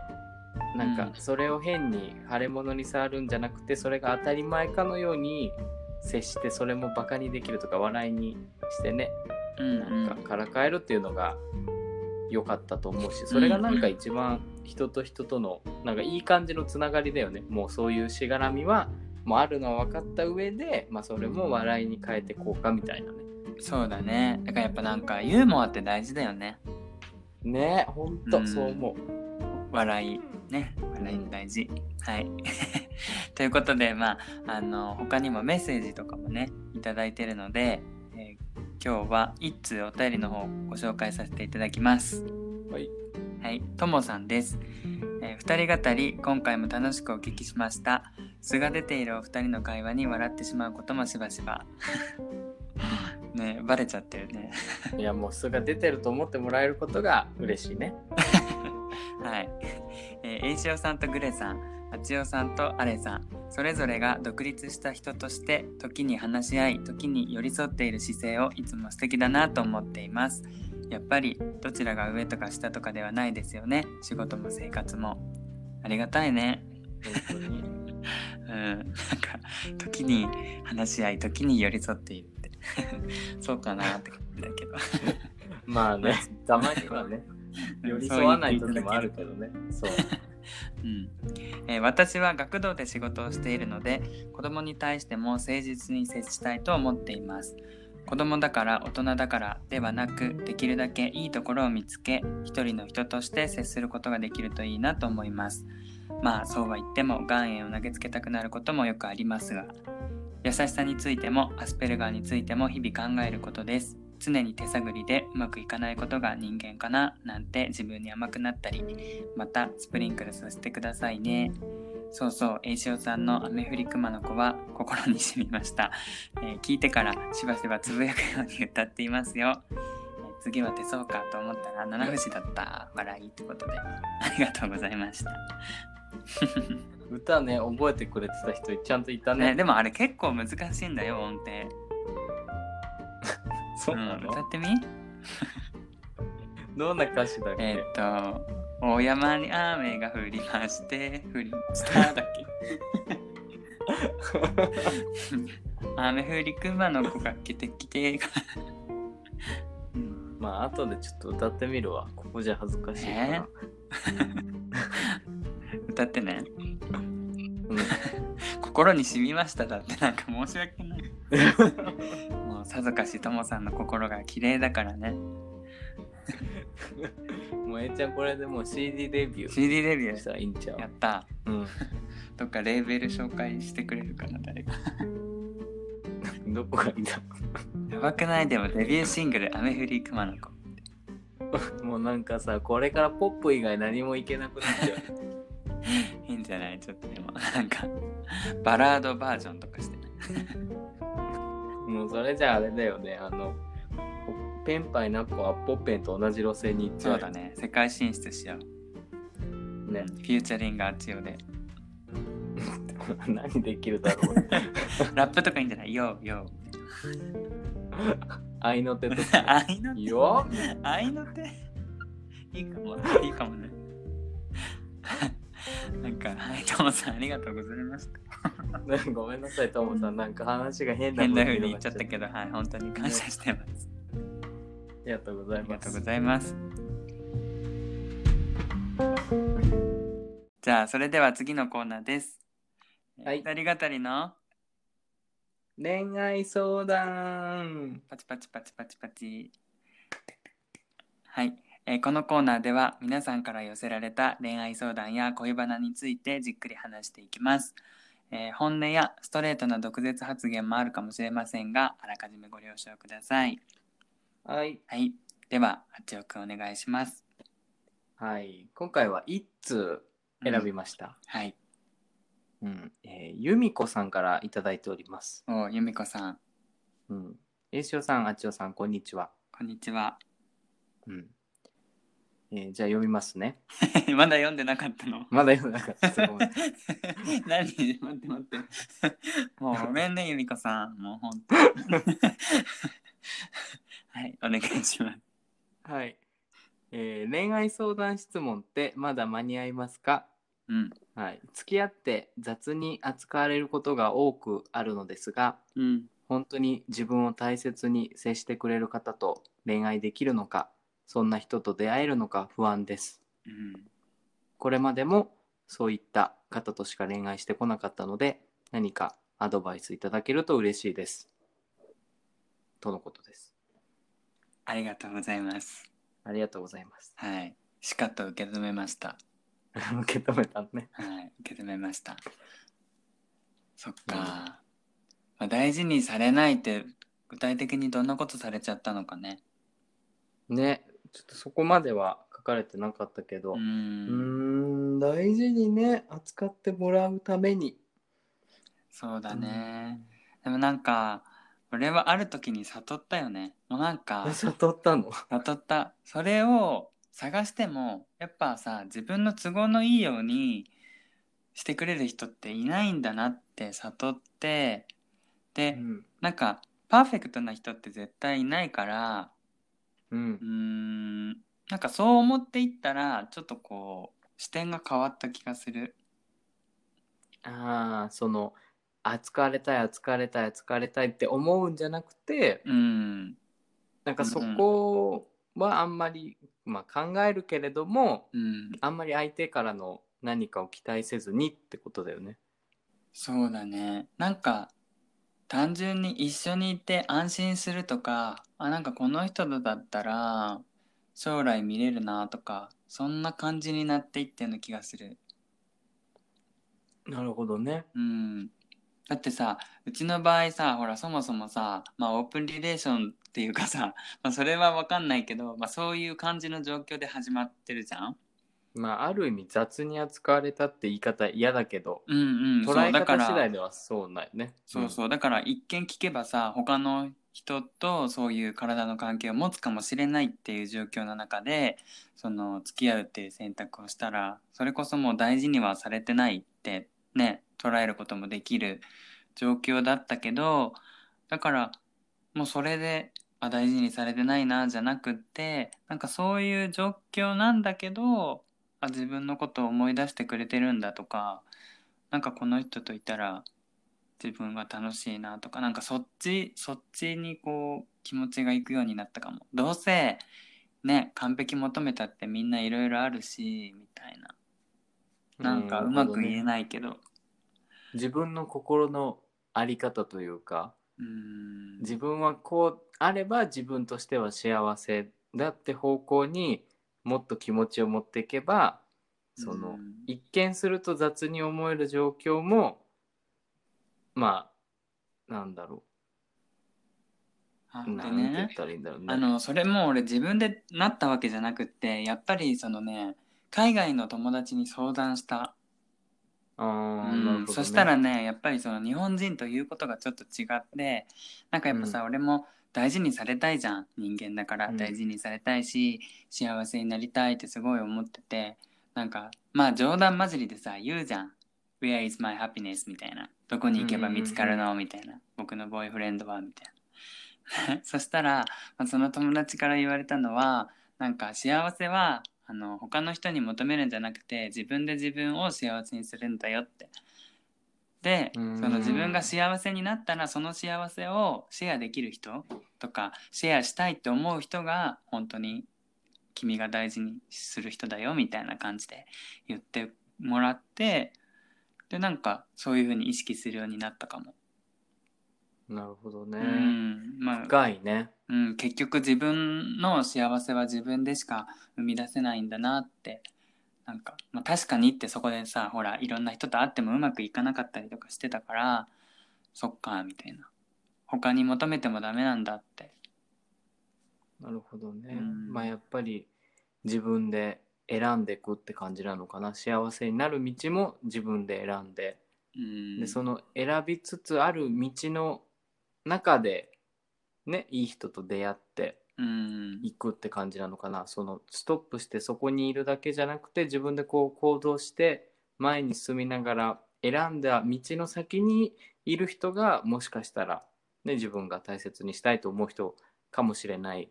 なんかうん。それを変に腫れ物に触るんじゃなくてそれが当たり前かのように接してそれもバカにできるとか笑いにしてねうんうん。なんかからかえるっていうのが良かったと思うしそれがなんか一番人と人とのなんかいい感じのつながりだよね。もうそういうしがらみはもうあるのは分かった上で、まあ、それも笑いに変えてこうかみたいなね。そうだね。だからやっぱなんかユーモアって大事だよね。ねほんとうん。そう思う、笑い。ね笑い大事。はい。ということでまああの他にもメッセージとかもねいただいてるので、えー今日は一通お便りの方をご紹介させていただきます。はい。はい。ともさんです、えー二人語り今回も楽しくお聞きしました素が出ているお二人の会話に笑ってしまうこともしばしば ねバレちゃってるね いやもう素が出てると思ってもらえることが嬉しいね はい。えー、エイシオさんとグレさん、アチオさんとアレさん、それぞれが独立した人として、時に話し合い、時に寄り添っている姿勢をいつも素敵だなと思っています。やっぱり、どちらが上とか下とかではないですよね。仕事も生活も。ありがたいね。本当に うん。なんか、時に話し合い、時に寄り添っているって。そうかなって感じだけど。まあねたまにはね寄り添わない時もあるけどねそううんえー私は学童で仕事をしているので子供に対しても誠実に接したいと思っています子供だから大人だからではなくできるだけいいところを見つけ一人の人として接することができるといいなと思います。まあそうは言っても岩塩を投げつけたくなることもよくありますが優しさについてもアスペルガーについても日々考えることです。常に手探りでうまくいかないことが人間かななんて自分に甘くなったりまたスプリンクルさせてくださいね。そうそう、栄翔さんの雨降り熊の子は心に染みました、えー聞いてからしばしばつぶやくように歌っていますよ、えー次は手相かと思ったら七節だった。笑いってことで。ありがとうございました。歌ね覚えてくれてた人ちゃんといたね。ね、でもあれ結構難しいんだよ音程。そうなの、ん、歌ってみ？どんな歌詞だっけ、えーっと「大山に雨が降りまして降りました」だっけ？雨降り熊の子が来てきて、う んまあ後でちょっと歌ってみるわ。ここじゃ恥ずかしいから、え？歌ってねうん。心に染みましただってなんか申し訳ない。もうさぞかしともさんの心が綺麗だからね もうえいちゃんこれでもう CD デビュー CD デビュしたらいいんちゃう？ーやった。うん。どっかレーベル紹介してくれるかな誰か。どこがいいんだやばくない？でもデビューシングル「雨降り熊の子。もうなんかさこれからポップ以外何もいけなくなっちゃう」いいんじゃない？ちょっとでもなんかバラードバージョンとかしてねもうそれじゃああれだよね。あのペンパイナッポッペンと同じ路線に行っちゃそうだね。世界進出しよう、ね。フューチャリングあっちよで。何できるだろう。ラップとかいいんじゃない？よよ合いの手とか。愛の手。よ愛の手。いいかも。いいかもね。なんかはいともさんありがとうございました。ごめんなさいトモさん。なんか話が変な風風に言っちゃったけどはい本当に感謝してます。ありがとうございます。ありがとうございます。じゃあそれでは次のコーナーです。はい。二人語りの？恋愛相談。パチパチパチパチパチ。はい、えーこのコーナーでは皆さんから寄せられた恋愛相談や恋バナについてじっくり話していきます、えー本音やストレートな毒舌発言もあるかもしれませんがあらかじめご了承くださいはい。はい。では八尾くんお願いします。はい。今回は一通選びました、はい。うん。えー由美子さんからいただいております。お由美子さん。うん。栄翔さんあちおさんこんにちは。こんにちは。うん。えーじゃあ読みますね。まだ読んでなかったの？まだ読んでなかった。何？待って待って。もうごめんね由美子さん。もう本当はい。お願いします。はい、えー恋愛相談質問ってまだ間に合いますか？うん。はい、付き合って雑に扱われることが多くあるのですがうん。本当に自分を大切に接してくれる方と恋愛できるのかそんな人と出会えるのか不安です。うん。これまでもそういった方としか恋愛してこなかったので何かアドバイスいただけると嬉しいです。とのことですありがとうございます。ありがとうございます。はい。しかと受け止めました。受け止めたのね。はい。受け止めました。そっか、まあ、大事にされないって具体的にどんなことされちゃったのかね。ね。ちょっとそこまでは書かれてなかったけど。ううーん大事にね扱ってもらうために。そうだね、でもなんか俺はある時に悟ったよね。もうなんか悟ったの？悟った。それを探してもやっぱさ自分の都合のいいようにしてくれる人っていないんだなって悟って。で、うん。なんかパーフェクトな人って絶対いないからうん。うーんなんかそう思っていったらちょっとこう視点が変わった気がする。ああその扱われたい扱われたい扱われたいって思うんじゃなくてうん。なんかそこはあんまり、まあ、考えるけれどもうん。あんまり相手からの何かを期待せずにってことだよね。そうだね。なんか単純に一緒にいて安心するとかあなんかこの人とだったら将来見れるなとかそんな感じになっていってうな気がする。なるほどね。うんだってさうちの場合さほらそもそもさまあオープンリレーションっていうかさ、まあ、それは分かんないけど、まあ、そういう感じの状況で始まってるじゃん？まあある意味雑に扱われたって言い方嫌だけどうんうん捉えそうだから方次第ではそうだよね。そうそうだから一見聞けばさ他の人とそういう体の関係を持つかもしれないっていう状況の中でその付き合うっていう選択をしたらそれこそもう大事にはされてないってね捉えることもできる状況だったけどだからもうそれであ大事にされてないなじゃなくってなんかそういう状況なんだけどあ自分のことを思い出してくれてるんだとかなんかこの人といたら自分は楽しいなとかなんかそっちそっちにこう気持ちがいくようになったかも。どうせね完璧求めたってみんないろいろあるしみたいな。なんかうまく言えい。ないけど。自分の心のあり方というか、うん。自分はこうあれば自分としては幸せだって方向にもっと気持ちを持っていけばその、うん。一見すると雑に思える状況もまあなんだろう。なんて言っねたらいいんだろうね。あのそれも俺自分でなったわけじゃなくってやっぱりそのね海外の友達に相談した。あーうんなるほどね。そしたらねやっぱりその日本人ということがちょっと違ってなんかやっぱさ、俺も大事にされたいじゃん。人間だからうん。大事にされたいし、幸せになりたいってすごい思っててなんかまあ冗談交じりでさ言うじゃん「Where is my happiness?」みたいな「どこに行けば見つかるの?」みたいな「僕のボーイフレンドは?」みたいな。そしたら、まあ、その友達から言われたのはなんか幸せはあの他の人に求めるんじゃなくて自分で自分を幸せにするんだよって。でうんその自分が幸せになったらその幸せをシェアできる人とかシェアしたいって思う人が本当に君が大事にする人だよみたいな感じで言ってもらってでなんかそういうふうに意識するようになったかも。なるほどね。うんまあ深いね。うん、結局自分の幸せは自分でしか生み出せないんだなってなんか、まあ、確かにってそこでさほらいろんな人と会ってもうまくいかなかったりとかしてたからそっかみたいな他に求めてもダメなんだってなるほどね。うんまあやっぱり自分で選んでいくって感じなのかな。幸せになる道も自分で選んで。うんでその選びつつある道の中でねいい人と出会ってうん。いくって感じなのかな。そのストップしてそこにいるだけじゃなくて自分でこう行動して前に進みながら選んだ道の先にいる人がもしかしたら、ね、自分が大切にしたいと思う人かもしれない。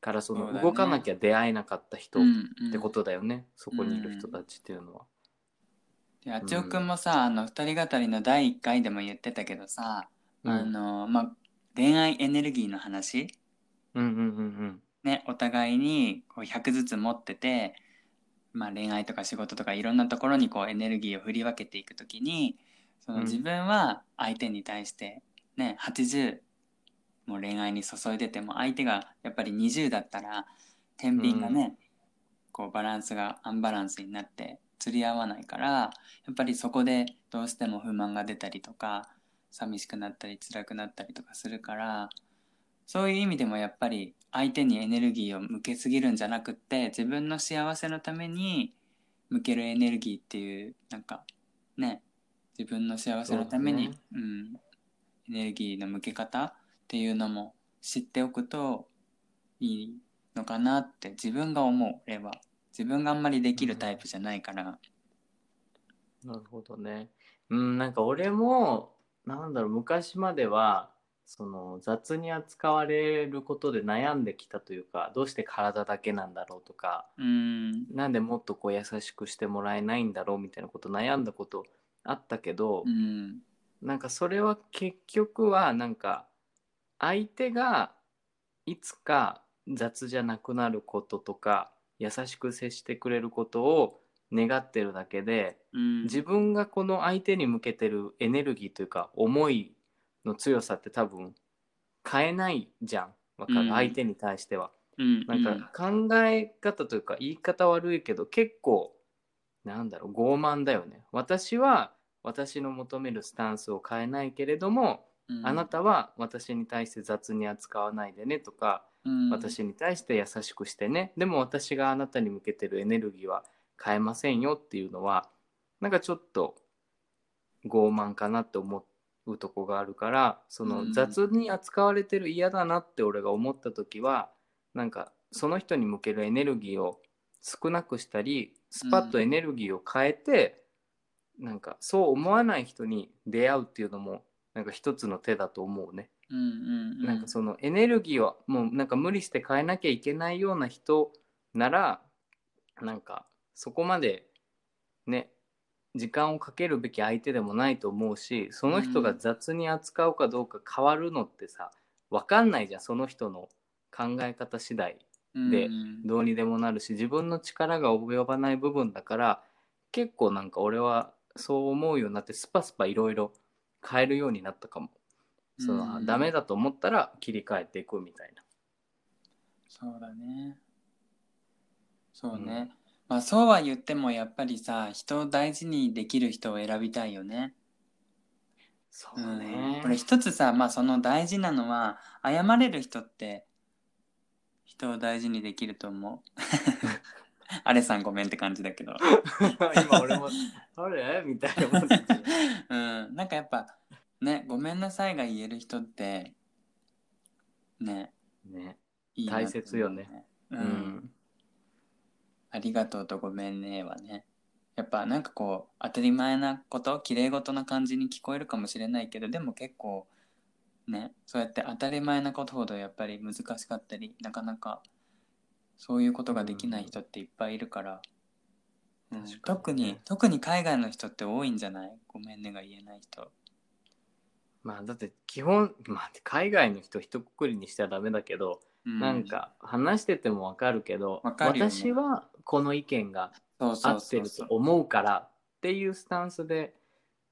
からその動かなきゃ出会えなかった人っうんうん。てことだよね、そこにいる人たちっていうのは。であちおくんもさ、あの二人語りの第1回でも言ってたけどさ、うん。あのまあ恋愛エネルギーの話。うんうんうんね、お互いにこう100ずつ持ってて、まあ、恋愛とか仕事とかいろんなところにこうエネルギーを振り分けていくときにそのうん。自分は相手に対して、ね、80もう恋愛に注いでても相手がやっぱり20だったら天秤がね、こうバランスがアンバランスになって釣り合わないからやっぱりそこでどうしても不満が出たりとか寂しくなったり辛くなったりとかするからそういう意味でもやっぱり相手にエネルギーを向けすぎるんじゃなくって自分の幸せのために向けるエネルギーっていうなんかね自分の幸せのためにそうだね。う、ん、エネルギーの向け方っていうのも知っておくといいのかなって自分が思う俺は。自分があんまりできるタイプじゃないから、なるほどね。うん、なんか俺も、なんだろう、昔までは、その雑に扱われることで悩んできたというか、どうして体だけなんだろうとか、うん。なんでもっとこう優しくしてもらえないんだろうみたいなこと悩んだことあったけど、うん。なんかそれは結局はなんか相手がいつか雑じゃなくなることとか優しく接してくれることを願ってるだけでうん。自分がこの相手に向けてるエネルギーというか思いの強さって多分変えないじゃん。わかる、うん。相手に対しては。うん。なんか考え方というか言い方悪いけど結構なんだろう傲慢だよね。私は私の求めるスタンスを変えないけれども、うん。あなたは私に対して雑に扱わないでねとか、うん。私に対して優しくしてね。でも私があなたに向けてるエネルギーは変えませんよっていうのはなんかちょっと傲慢かなって思うとこがあるからそうんの雑に扱われてる嫌だなって俺が思った時はなんかその人に向けるエネルギーを少なくしたりスパッとエネルギーを変えて、なんかそう思わない人に出会うっていうのもなんか一つの手だと思うね。うんうんうんなんかそのエネルギーをもうなんか無理して変えなきゃいけないような人ならなんかそこまでね時間をかけるべき相手でもないと思うしその人が雑に扱うかどうか変わるのってさ分かんないじゃんその人の考え方次第で。うん。どうにでもなるし自分の力が及ばない部分だから結構なんか俺はそう思うようになってスパスパいろいろ変えるようになったかも。そのうん。ダメだと思ったら切り替えていくみたいな。そうだね。そうね、まあそうは言ってもやっぱりさ人を大事にできる人を選びたいよね。そううん。ね。これ一つさまあその大事なのは謝れる人って人を大事にできると思う。アレさんごめんって感じだけど。今俺も「あれ?」みたいな思ってたうん。なんかやっぱねごめんなさいが言える人ってねね。いいなと思う大切よね。う、うんん。ありがとうとごめんねはね。やっぱなんかこう当たり前なこと綺麗事な感じに聞こえるかもしれないけどでも結構ねそうやって当たり前なことほどやっぱり難しかったりなかなかそういうことができない人っていっぱいいるから、うん。特に特に海外の人って多いんじゃない？ごめんねが言えない人。まあだって基本、まあ、海外の人一括りにしてはダメだけど、うなんか話しててもわかるけどね。私はこの意見が合ってると思うからっていうスタンスで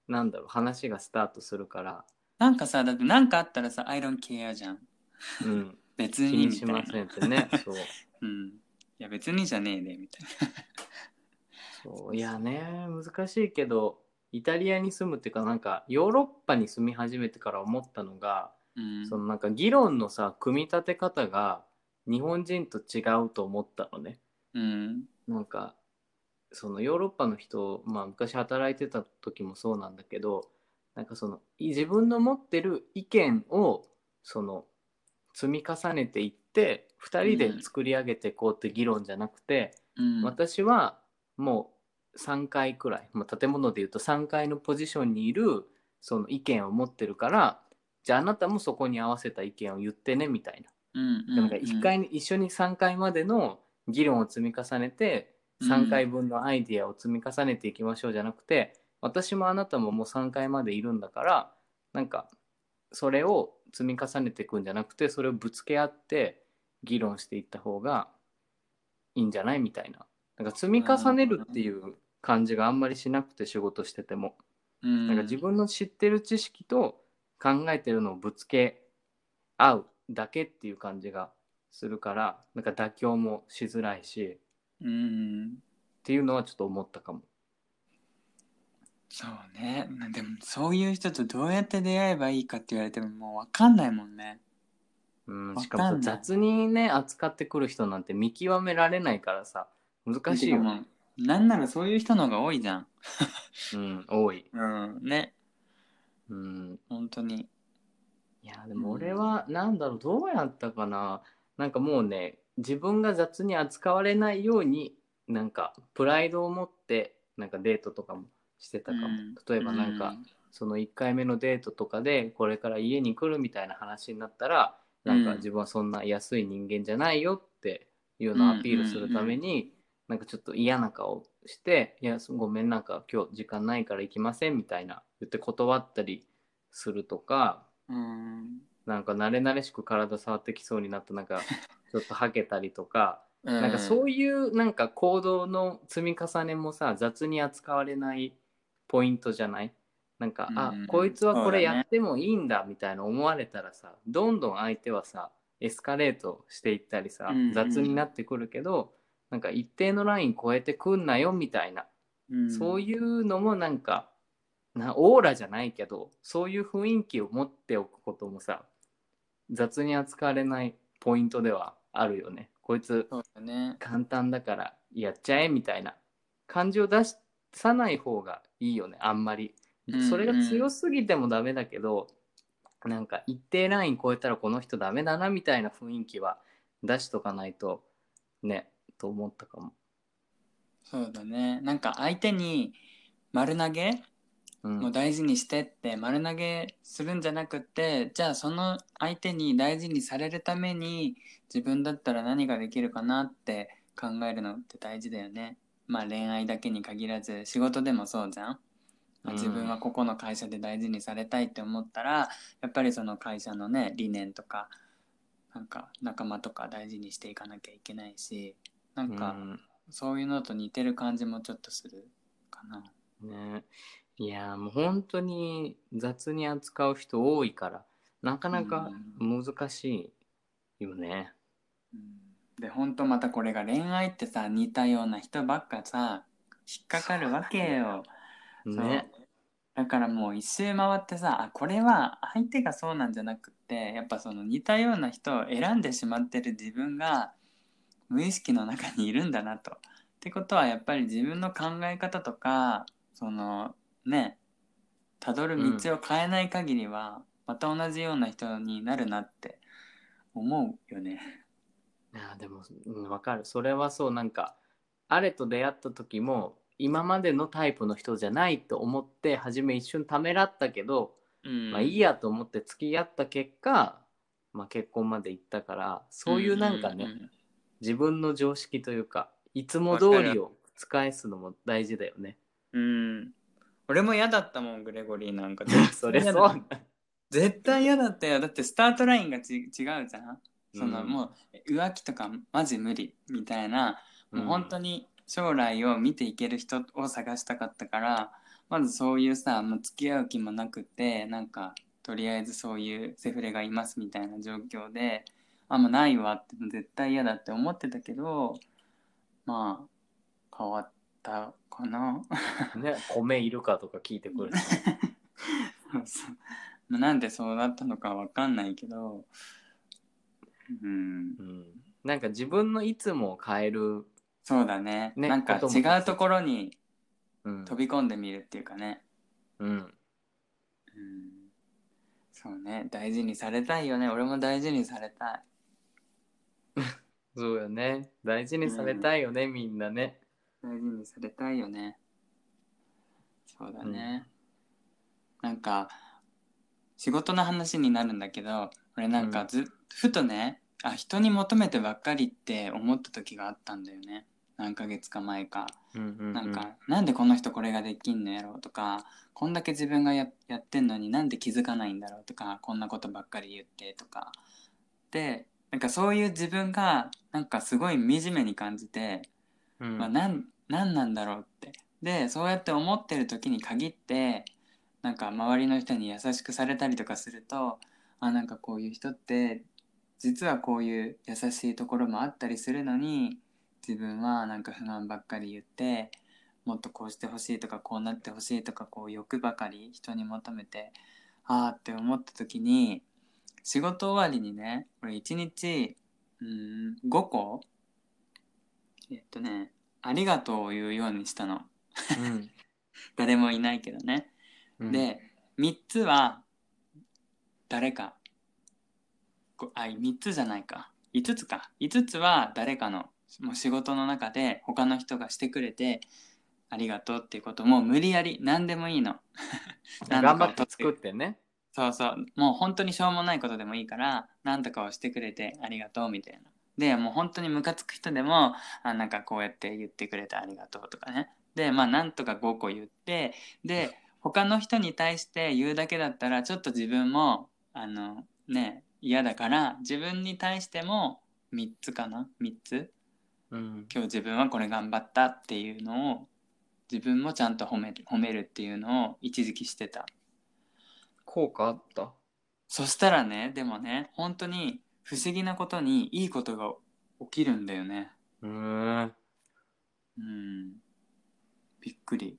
なんだろう話がスタートするから、なんかさだってなんかあったらさ「I don't care」じゃん。うん、別気ににみたいな。しませんってねそう。うん。いや別にじゃねえでみたいな。そう。いやね難しいけどイタリアに住むっていうかなんかヨーロッパに住み始めてから思ったのが、うん。そのなんか議論のさ組み立て方が日本人と違うと思ったのね。うん。なんかそのヨーロッパの人、まあ、昔働いてた時もそうなんだけどなんかそのい自分の持ってる意見をその積み重ねていって2人で作り上げていこうって議論じゃなくて、うん。私はもう3階くらい、まあ、建物でいうと3階のポジションにいるその意見を持ってるからじゃああなたもそこに合わせた意見を言ってねみたいな。うんなんか1階に一緒に3階までの議論を積み重ねて3回分のアイディアを積み重ねていきましょうじゃなくて私もあなたももう3階までいるんだからなんかそれを積み重ねていくんじゃなくてそれをぶつけ合って議論していった方がいいんじゃないみたいな。なんか積み重ねるっていう感じがあんまりしなくて仕事してても。うん。なんか自分の知ってる知識と考えてるのをぶつけ合うだけっていう感じがするからなんか妥協もしづらいしうんっていうのはちょっと思ったかも。そうねなでもそういう人とどうやって出会えばいいかって言われてももう分かんないもんねうん、わしかも雑にね扱ってくる人なんて見極められないからさ難しいよね。なんならそういう人の方が多いじゃんうん、多い。うんねうん、本当に。いやでも俺はなんだろうどうやったかな。なんかもうね自分が雑に扱われないようになんかプライドを持ってなんかデートとかもしてたかも、うん。例えばなんか、その1回目のデートとかでこれから家に来るみたいな話になったらなんかうん。自分はそんな安い人間じゃないよっていうのをアピールするためになんかちょっと嫌な顔して「いやごめんなんか今日時間ないから行きません」みたいな言って断ったりするとかうんなんか慣れ慣れしく体触ってきそうになったなんかちょっとはけたりとかななんかそういうなんか行動の積み重ねもさ雑に扱われないポイントじゃない？なんか、うん。あこいつはこれやってもいいんだみたいな思われたらさどんどん相手はさエスカレートしていったりさ、うんうん。雑になってくるけどなんか一定のライン超えてくんなよみたいな、うん。そういうのもなんかなオーラじゃないけどそういう雰囲気を持っておくこともさ雑に扱われないポイントではあるよね。こいつね。簡単だからやっちゃえみたいな。感じを出さない方がいいよね。あんまり。うんそれが強すぎてもダメだけど、なんか一定ライン超えたらこの人ダメだなみたいな雰囲気は出しとかないとねと思ったかも、そうだね。なんか相手に丸投げうんもう大事にしてって丸投げするんじゃなくてじゃあその相手に大事にされるために自分だったら何ができるかなって考えるのって大事だよね。まあ恋愛だけに限らず仕事でもそうじゃん、自分はここの会社で大事にされたいって思ったらやっぱりその会社のね理念とかなんか仲間とか大事にしていかなきゃいけないしなんかうん。そういうのと似てる感じもちょっとするかな。ね、いやーもう本当に雑に扱う人多いからなかなか難しいよね。うんで本当またこれが恋愛ってさ似たような人ばっかさ引っかかるわけよ。ね。だからもう一周回ってさあこれは相手がそうなんじゃなくってやっぱその似たような人を選んでしまってる自分が無意識の中にいるんだなと。ってことはやっぱり自分の考え方とかそのねたどる道を変えない限りは、また同じような人になるなって思うよね。いやーでもうんわかるそれはそうなんかあれと出会った時も今までのタイプの人じゃないと思って初め一瞬ためらったけど、うんまあいいやと思って付き合った結果、まあ、結婚まで行ったからそういうなんかね、うんうんうん自分の常識というかいつも通りを使いすのも大事だよね。うん。俺も嫌だったもん、グレゴリーなんか。それそう。絶対嫌だったよ。だってスタートラインがち違うじゃん。その、うんもう浮気とかマジ無理みたいな、もう本当に。に将来を見ていける人を探したかったから、まずそういうさ、もう付き合う気もなくて、なんか、とりあえずそういうセフレがいますみたいな状況で、あ、もうないわって、絶対嫌だって思ってたけど、まあ、変わったかな。ね、米いるかとか聞いてくる。そうなんでそうなったのかわかんないけど、うん、うん、なんか自分のいつもを変える、そうだね。ねなんか違うところにうん。飛び込んでみるっていうかね、うん、うん、そうね。大事にされたいよね。俺も大事にされたい。そうよね。大事にされたいよね、みんなね大事にされたいよね。そうだね、なんか仕事の話になるんだけど俺なんかず、ふとねあ人に求めてばっかりって思った時があったんだよね。何ヶ月か前か、うんうんうん。なんかなんでこの人これができんのやろうとかこんだけ自分がややってんのになんで気づかないんだろうとかこんなことばっかり言ってとか。でなんかそういう自分がなんかすごい惨めに感じて、うん。まあ、なんななんだろうって。でそうやって思ってる時に限ってなんか周りの人に優しくされたりとかするとあなんかこういう人って実はこういう優しいところもあったりするのに自分はなんか不満ばっかり言ってもっとこうしてほしいとかこうなってほしいとかこう欲ばかり人に求めてああって思った時に仕事終わりにね俺1日うん5個えっとねありがとうを言うようにしたの。うん。誰もいないけどね、うん、で3つは誰か。こあ3つじゃないか。5つか。5つは誰かのもう仕事の中で他の人がしてくれてありがとうっていうことも無理やり何でもいいの。頑張って作ってね。そうそう。もう本当にしょうもないことでもいいから何とかをしてくれてありがとうみたいなでもう本当にムカつく人でもあなんかこうやって言ってくれてありがとうとかね。でまあなんとか5個言ってで他の人に対して言うだけだったらちょっと自分もあのね嫌だから自分に対しても3つかな？3つ？うん。今日自分はこれ頑張ったっていうのを自分もちゃんと褒める褒めるっていうのを一時期してた。効果あった？そしたらねでもね本当に不思議なことにいいことが起きるんだよね。うー。んうん。びっくり。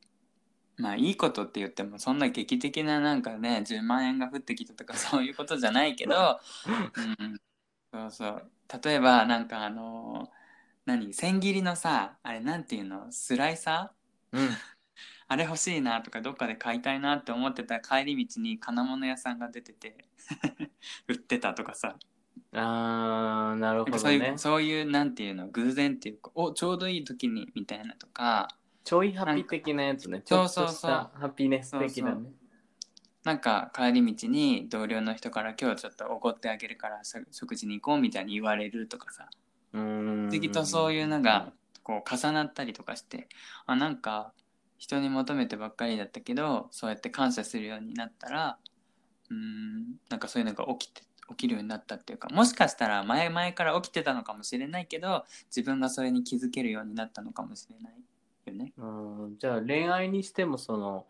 まあいいことって言ってもそんな劇的ななんかね10万円が降ってきたとか そういうことじゃないけど、うん、そうそう。例えばなんかあの何？千切りのさあれなんていうの？スライサー？うん。あれ欲しいなとかどっかで買いたいなって思ってた帰り道に金物屋さんが出てて 売ってたとかさあーなるほどなんかそういう、ねそういうなんていうの偶然っていうかおちょうどいい時にみたいなとかちょいハッピー的なやつね。ちょっとそうそうハピネス的なね。なんか帰り道に同僚の人から今日ちょっと怒ってあげるからさ食事に行こうみたいに言われるとかさ。うーん。不思議とそういうのがこう重なったりとかしてあなんか人に求めてばっかりだったけどそうやって感謝するようになったらうーんなんかそういうのが起きて起きるようになったっていうかもしかしたら前々から起きてたのかもしれないけど自分がそれに気づけるようになったのかもしれないよね。うん、じゃあ恋愛にしてもその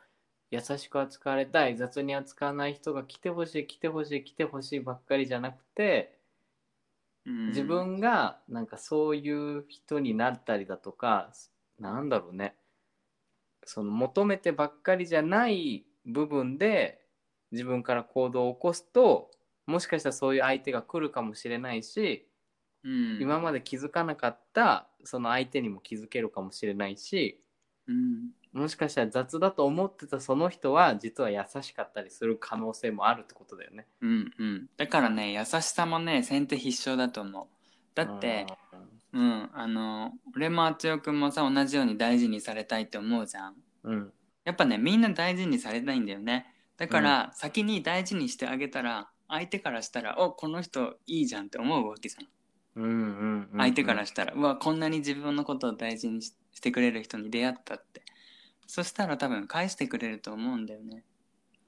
優しく扱われたい雑に扱わない人が来てほしい来てほしい来てほしいばっかりじゃなくてうん自分がなんかそういう人になったりだとかなんだろうねその求めてばっかりじゃない部分で自分から行動を起こすともしかしたらそういう相手が来るかもしれないしうん。今まで気づかなかったその相手にも気づけるかもしれないしうん。もしかしたら雑だと思ってたその人は実は優しかったりする可能性もあるってことだよね。うんうん。だからね優しさもね先手必勝だと思う。だってうん。あの俺もあつよくんもさ同じように大事にされたいって思うじゃん。うん、やっぱねみんな大事にされたいんだよね。だから、先に大事にしてあげたら相手からしたら「おこの人いいじゃん」って思うわけじゃん。うんうんうんうん。相手からしたら、うわこんなに自分のことを大事にししてくれる人に出会ったって。そしたら多分返してくれると思うんだよね。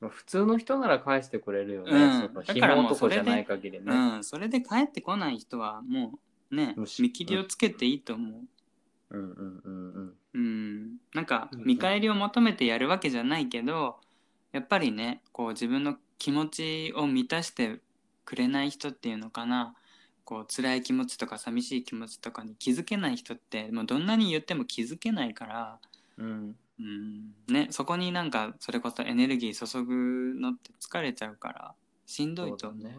まあ普通の人なら返してくれるよね。うん。だからもう紐男じゃないそ限りね。うんそれで帰ってこない人はもうね見切りをつけていいと思う。うんうんうんうん。うん。なんかうん。見返りを求めてやるわけじゃないけどやっぱりねこう自分の気持ちを満たしてくれない人っていうのかな。こう辛い気持ちとか寂しい気持ちとかに気づけない人ってもうどんなに言っても気づけないから、うん。うん。ね、そこになんかそれこそエネルギー注ぐのって疲れちゃうからしんどいとね。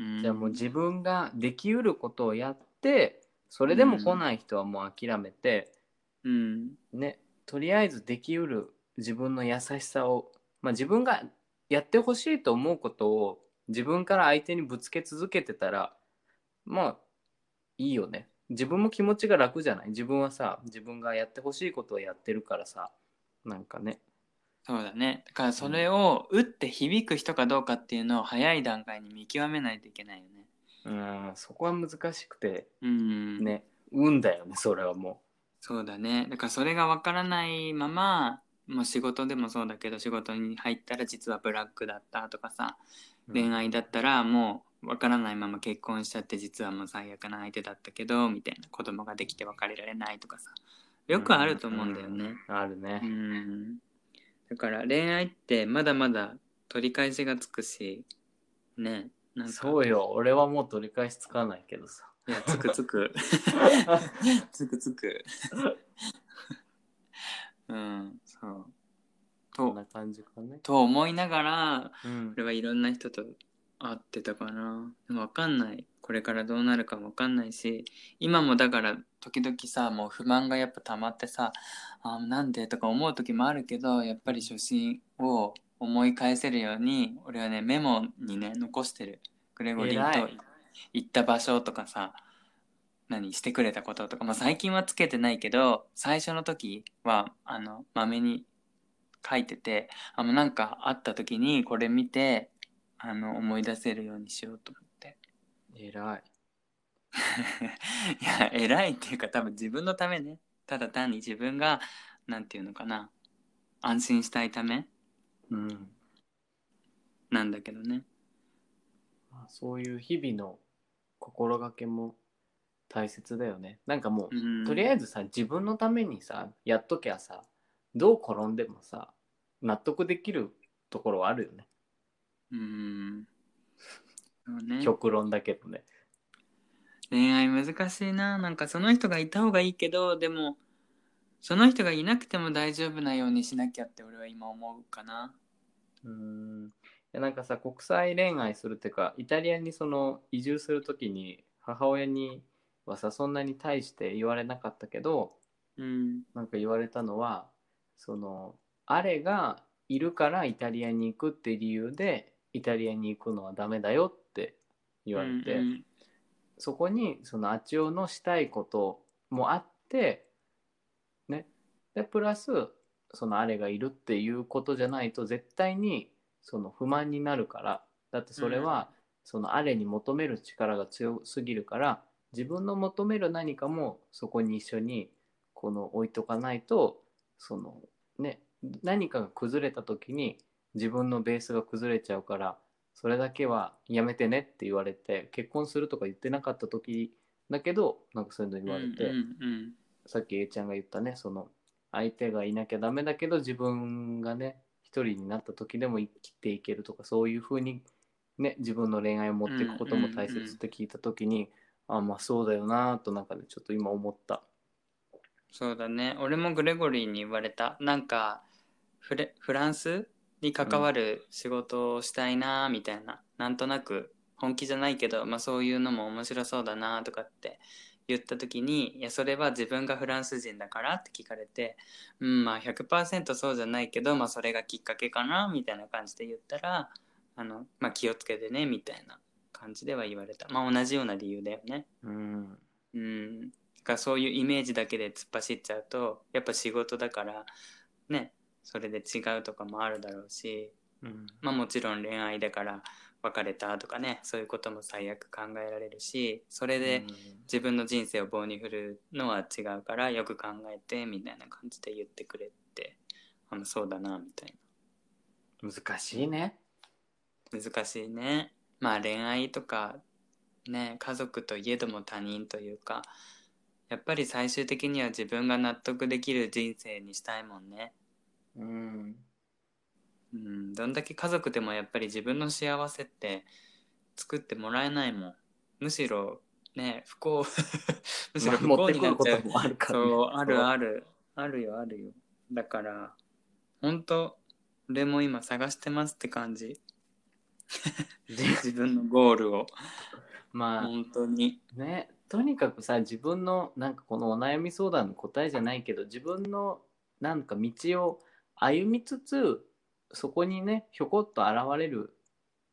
うん。じゃあもう自分ができうることをやってそれでも来ない人はもう諦めて、うん。ねとりあえずできうる自分の優しさを、まあ、自分がやってほしいと思うことを自分から相手にぶつけ続けてたらまあいいよね。自分も気持ちが楽じゃない？自分はさ自分がやってほしいことをやってるからさなんかね。そうだね。だからそれを打って響く人かどうかっていうのを早い段階に見極めないといけないよね。うんそこは難しくてうん。ね運だよねそれはもそうだね。だからそれが分からないままもう仕事でもそうだけど仕事に入ったら実はブラックだったとかさう恋愛だったらもう分からないまま結婚しちゃって実はもう最悪な相手だったけどみたいな子供ができて別れられないとかさ。よくあると思うんだよね。うん。あるね。うん。だから恋愛ってまだまだ取り返しがつくしねなんか。そうよ。俺はもう取り返しつかないけどさ。いやつくつく。つくつく。うん。そうとこんな感じかね。と思いながらうん。俺はいろんな人と会ってたかな。でも分かんない。これからどうなるかも分かんないし。今もだから時々さもう不満がやっぱ溜まってさあなんでとか思う時もあるけどやっぱり初心を思い返せるように俺はねメモにね残してる。グレゴリーと行った場所とかさ何してくれたこととか、まあ、最近はつけてないけど最初の時はあのまめに書いててあのなんかあった時にこれ見てあの思い出せるようにしようと思って。偉い。いや偉いっていうか多分自分のためね。ただ単に自分がなんていうのかな安心したいためうん。なんだけどね。まあそういう日々の心がけも大切だよね。なんかもう、うん。とりあえずさ自分のためにさやっときゃさどう転んでもさ納得できるところはあるよね。うん。ね。極論だけどね。恋愛難しいな。なんかその人がいた方がいいけどでもその人がいなくても大丈夫なようにしなきゃって俺は今思うかな。うん。いやなんかさ国際恋愛するっていうかイタリアにその移住する時に母親にはさそんなに対して言われなかったけどうん。なんか言われたのはそのあれがいるからイタリアに行くって理由でイタリアに行くのはダメだよって言われて、うんそこにそのアチオのしたいこともあってね。でプラスそのあれがいるっていうことじゃないと絶対にその不満になるから。だってそれはそのあれに求める力が強すぎるから自分の求める何かもそこに一緒にこの置いとかないとそのね何かが崩れた時に自分のベースが崩れちゃうからそれだけはやめてねって言われて結婚するとか言ってなかった時だけどなんかそういうの言われて、さっき A ちゃんが言ったねその相手がいなきゃダメだけど自分がね一人になった時でも生きていけるとかそういうふうにね自分の恋愛を持っていくことも大切って聞いた時に、あまあそうだよなとなんかねちょっと今思った。そうだね俺もグレゴリーに言われたなんかフレフランスに関わる仕事をしたいなみたいな、なんとなく本気じゃないけど、まあ、そういうのも面白そうだなとかって言った時に「いやそれは自分がフランス人だから?」って聞かれて「うんまあ100%そうじゃないけど、まあ、それがきっかけかな」みたいな感じで言ったら「あのまあ、気をつけてね」みたいな感じでは言われた。まあ同じような理由だよね。うん。うん、だからそういうイメージだけで突っ走っちゃうとやっぱ仕事だからねそれで違うとかもあるだろうし、うん。まあ、もちろん恋愛だから別れたとかねそういうことも最悪考えられるしそれで自分の人生を棒に振るのは違うからよく考えてみたいな感じで言ってくれてあのそうだなみたい難しいね。な難しいねまあ恋愛とかね家族といえども他人というかやっぱり最終的には自分が納得できる人生にしたいもんね。うん。うんどんだけ家族でもやっぱり自分の幸せって作ってもらえないもん。むしろね不幸 むしろ不幸になっちゃう。ともあるから、ね。そうあるある。あるよあるよ。だから本当俺も今探してますって感じ 自分のゴールを。まあ本当に。ねとにかくさ自分のなんかこのお悩み相談の答えじゃないけど自分のなんか道を歩みつつそこにねひょこっと現れる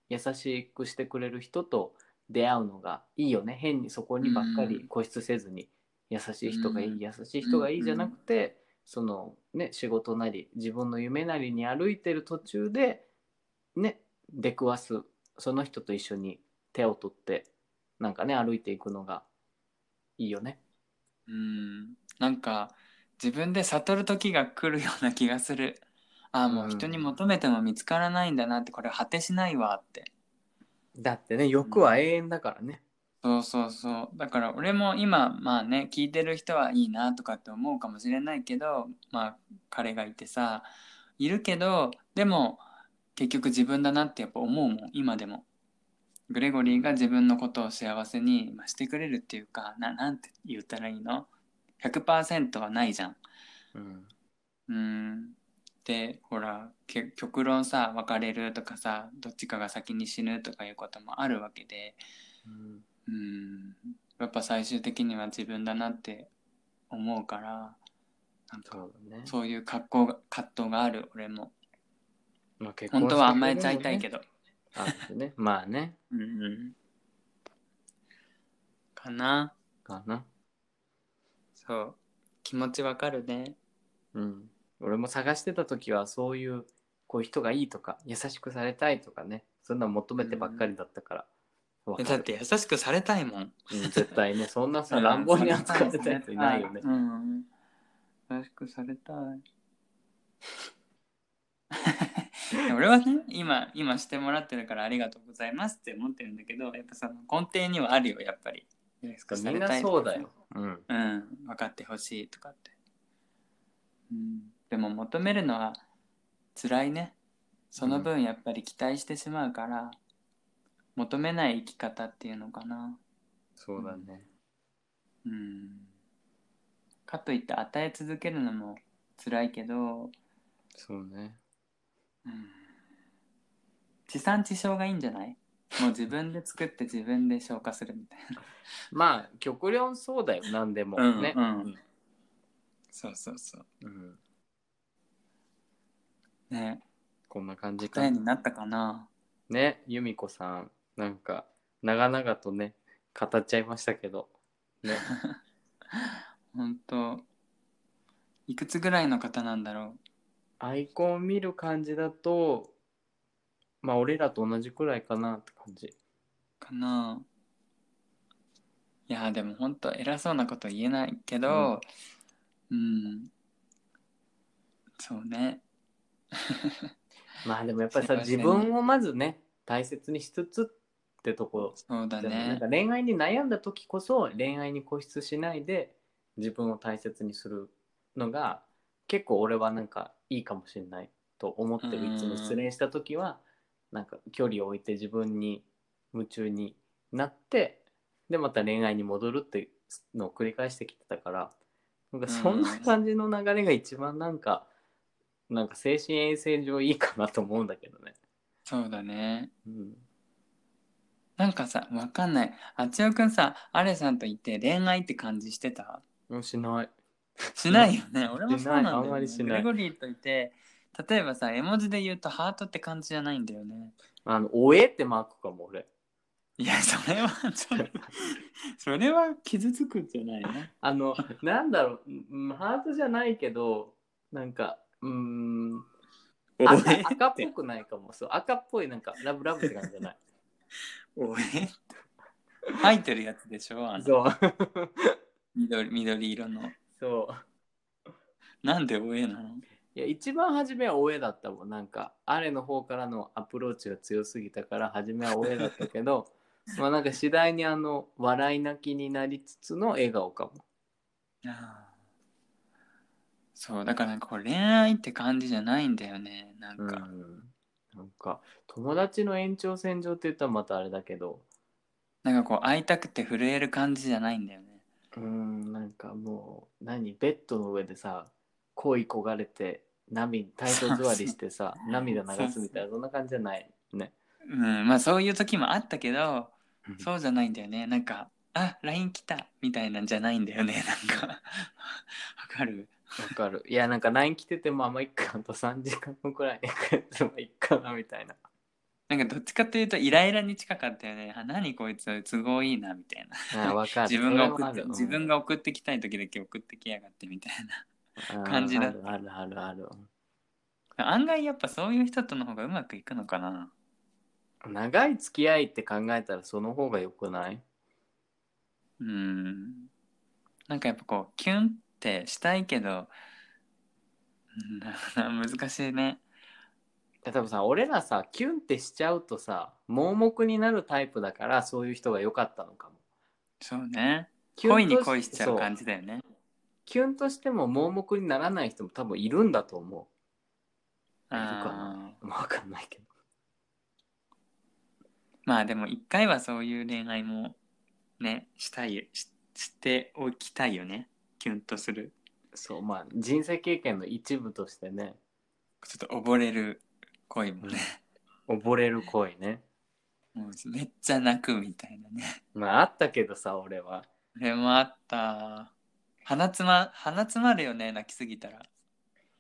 優しくしてくれる人と出会うのがいいよね。変にそこにばっかり固執せずに優しい人がいい、うん。優しい人がいいじゃなくて、そのね仕事なり自分の夢なりに歩いてる途中でね出くわすその人と一緒に手を取ってなんかね歩いていくのがいいよね。うん。なんか自分で悟る時が来るような気がする。ああもう人に求めても見つからないんだなってこれ果てしないわって。だってね欲は永遠だからね。そうそうそう。だから俺も今まあね聞いてる人はいいなとかって思うかもしれないけどまあ彼がいてさいるけどでも結局自分だなってやっぱ思うもん今でも。グレゴリーが自分のことを幸せにまあしてくれるっていうかななんて言ったらいいの？100%はないじゃん。うん。うん。でほらけ極論さ別れるとかさどっちかが先に死ぬとかいうこともあるわけで。うん。うん。やっぱ最終的には自分だなって思うからなんか。そういう格好が葛藤がある俺もまあ結婚本当は甘えちゃいたいけど。どあるね。まあね。うんうんかなかな。そう気持ちわかるねうん。俺も探してた時はそういうこう人がいいとか優しくされたいとかねそんなの求めてばっかりだったから。わかるえだって優しくされたいもんうん、絶対ね そんなさうん乱暴に扱ってたやついないよね。うん優しくされたい 俺はね今今してもらってるからありがとうございますって思ってるんだけどやっぱその根底にはあるよやっぱり。みんなそうだよ。うん。うん。分かってほしいとかって、うん、でも求めるのは辛いね。その分やっぱり期待してしまうから、求めない生き方っていうのかな。そうだね。うん。かといって与え続けるのも辛いけど、そうね。うん。地産地消がいいんじゃない？もう自分で作って自分で消化するみたいな。まあ極論そうだよ何でもうんね。うん。そうそうそう。うん。ね。こんな感じかになったかな？ね由美子さんなんか長々とね語っちゃいましたけど。ね。本当。いくつぐらいの方なんだろアイコンを見る感じだとまあ俺らと同じくらいかなって感じ。うかな。いやでも本当偉そうなこと言えないけど、うん。そうね。まあでもやっぱりさ自分をまずね大切にしつつってとこ。そうだでもなんねか恋愛に悩んだ時こそ恋愛に固執しないで自分を大切にするのが結構俺はなんかいいかもしれないと思ってるうんいつも失恋した時はなんか距離を置いて自分に夢中になってでまた恋愛に戻るっていうのを繰り返してきてたからなんかそんな感じの流れが一番なんかなんか精神衛生上いいかなと思うんだけどね。そうだね。うん。なんかさわかんない。あつよくんさアレさんといて恋愛って感じしてた？うん、しない。しないよね。俺もそうなんだよ、ね、あんまりしない。グレゴリーといて例えばさ絵文字で言うとハートって感じじゃないんだよね。あの、おえってマークかも、俺。いやそれはちょっと それは傷つくんじゃないねあの、なんだろう、うんハートじゃないけど、なんか、うーん、赤赤っぽくないかも。そう、赤っぽい、なんか、ラブラブって感じじゃない。おえ入ってるやつでしょあの。そう。緑緑色のそう。なんでおえなの？いや、一番初めはおえだったもん。なんか、あれの方からのアプローチが強すぎたから、初めはおえだったけど、まあなんか次第にあの、笑い泣きになりつつの笑顔かも。ああそうだからなんかこう恋愛って感じじゃないんだよねなんうん。か、なんか、友達の延長線上って言ったらまたあれだけど、なんかこう会いたくて震える感じじゃないんだよねうーん、なんかもう、何、ベッドの上でさ、恋焦がれて、涙、体操座りしてさ、涙流すみたいな、そんな感じじゃないね。うんまあそういう時もあったけどうんそうじゃないんだよねなんかあ LINE 来たみたいなんじゃないんだよねなんかわかる？わかる。いや、なんか LINE 来てても、あんまいっか、あと3時間後くらいに帰ってもいっかな、みたいな。なんかどっちかというとイライラに近かったよね。あ何こいつ都合いいなみたいな。あわかる。自分が送って自分が送ってきたい時だけ送ってきやがってみたいな。感じだ。うんあるあるあるある。案外やっぱそういう人との方がうまくいくのかな。長い付き合いって考えたらその方が良くない？うん。なんかやっぱこうキュンってしたいけどうんな 難しいね多分さ俺らさキュンってしちゃうとさ盲目になるタイプだからそういう人が良かったのかも。そうね。キュンと恋に恋しちゃう感じじだよね。キュンとしても盲目にならない人も多分いるんだと思う。いるかあな。わかんないけど。まあでも一回はそういう恋愛もねしたいししておきたいよね。キュンとする。そうまあ人生経験の一部としてね。ちょっと溺れる恋もね、溺れる恋ね。もうめっちゃ泣くみたいなね。まああったけどさ俺は。これもあった。鼻つま鼻つまるよね泣きすぎたら。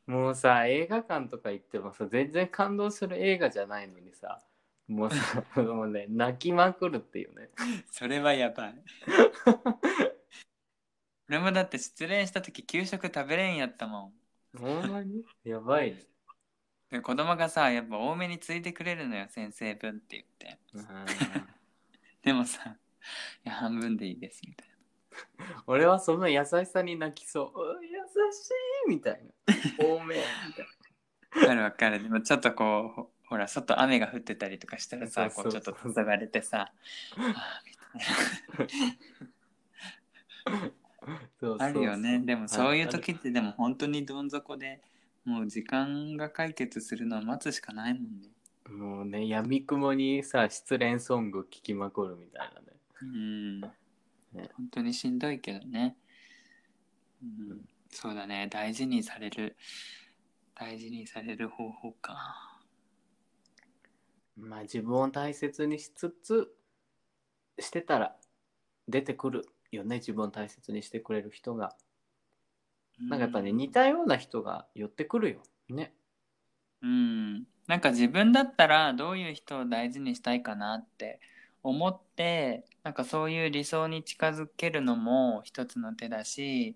もうさ映画館とか行ってもさ全然感動する映画じゃないのにさもうさ もうね泣きまくるっていうね。それはやばい。俺もだって失恋した時給食食べれんやったもん。ほんまに？やばいねで子供がさやっぱ多めについてくれるのよ先生分って言って。うん。でもさ「いや半分でいいです」みたい俺はその優しさに泣きそう。う優しいみたいな。多めみたいな。わかるわかる。でもちょっとこうほほら外雨が降ってたりとかしたらさそうそうそう。こうちょっと注がれてさ「あーみたいなそう。そうそうな。あるよね。でもそういう時ってでも本当にどん底でもう時間が解決するのを待つしかないもんね。もうねやみくもにさ失恋ソング聴きまくるみたいなね。うん、本当にしんどいけどね、うん、そうだね。大事にされる大事にされる方法か。まあ自分を大切にしつつしてたら出てくるよね。自分を大切にしてくれる人がなんかやっぱね、うん。似たような人が寄ってくるよ。ね。うん。なんか自分だったらどういう人を大事にしたいかなって思ってなんかそういう理想に近づけるのも一つの手だし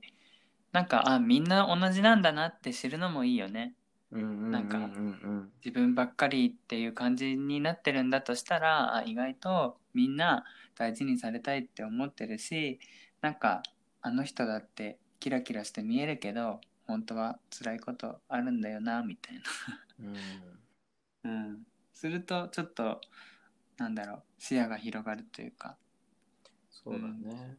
なんかあみんな同じなんだなって知るのもいいよね。なんかうん自分ばっかりっていう感じになってるんだとしたらあ意外とみんな大事にされたいって思ってるしなんかあの人だってキラキラして見えるけど本当は辛いことあるんだよなみたいうん。な、うん、するとちょっとなんだろう視野が広がるというか。そうだね、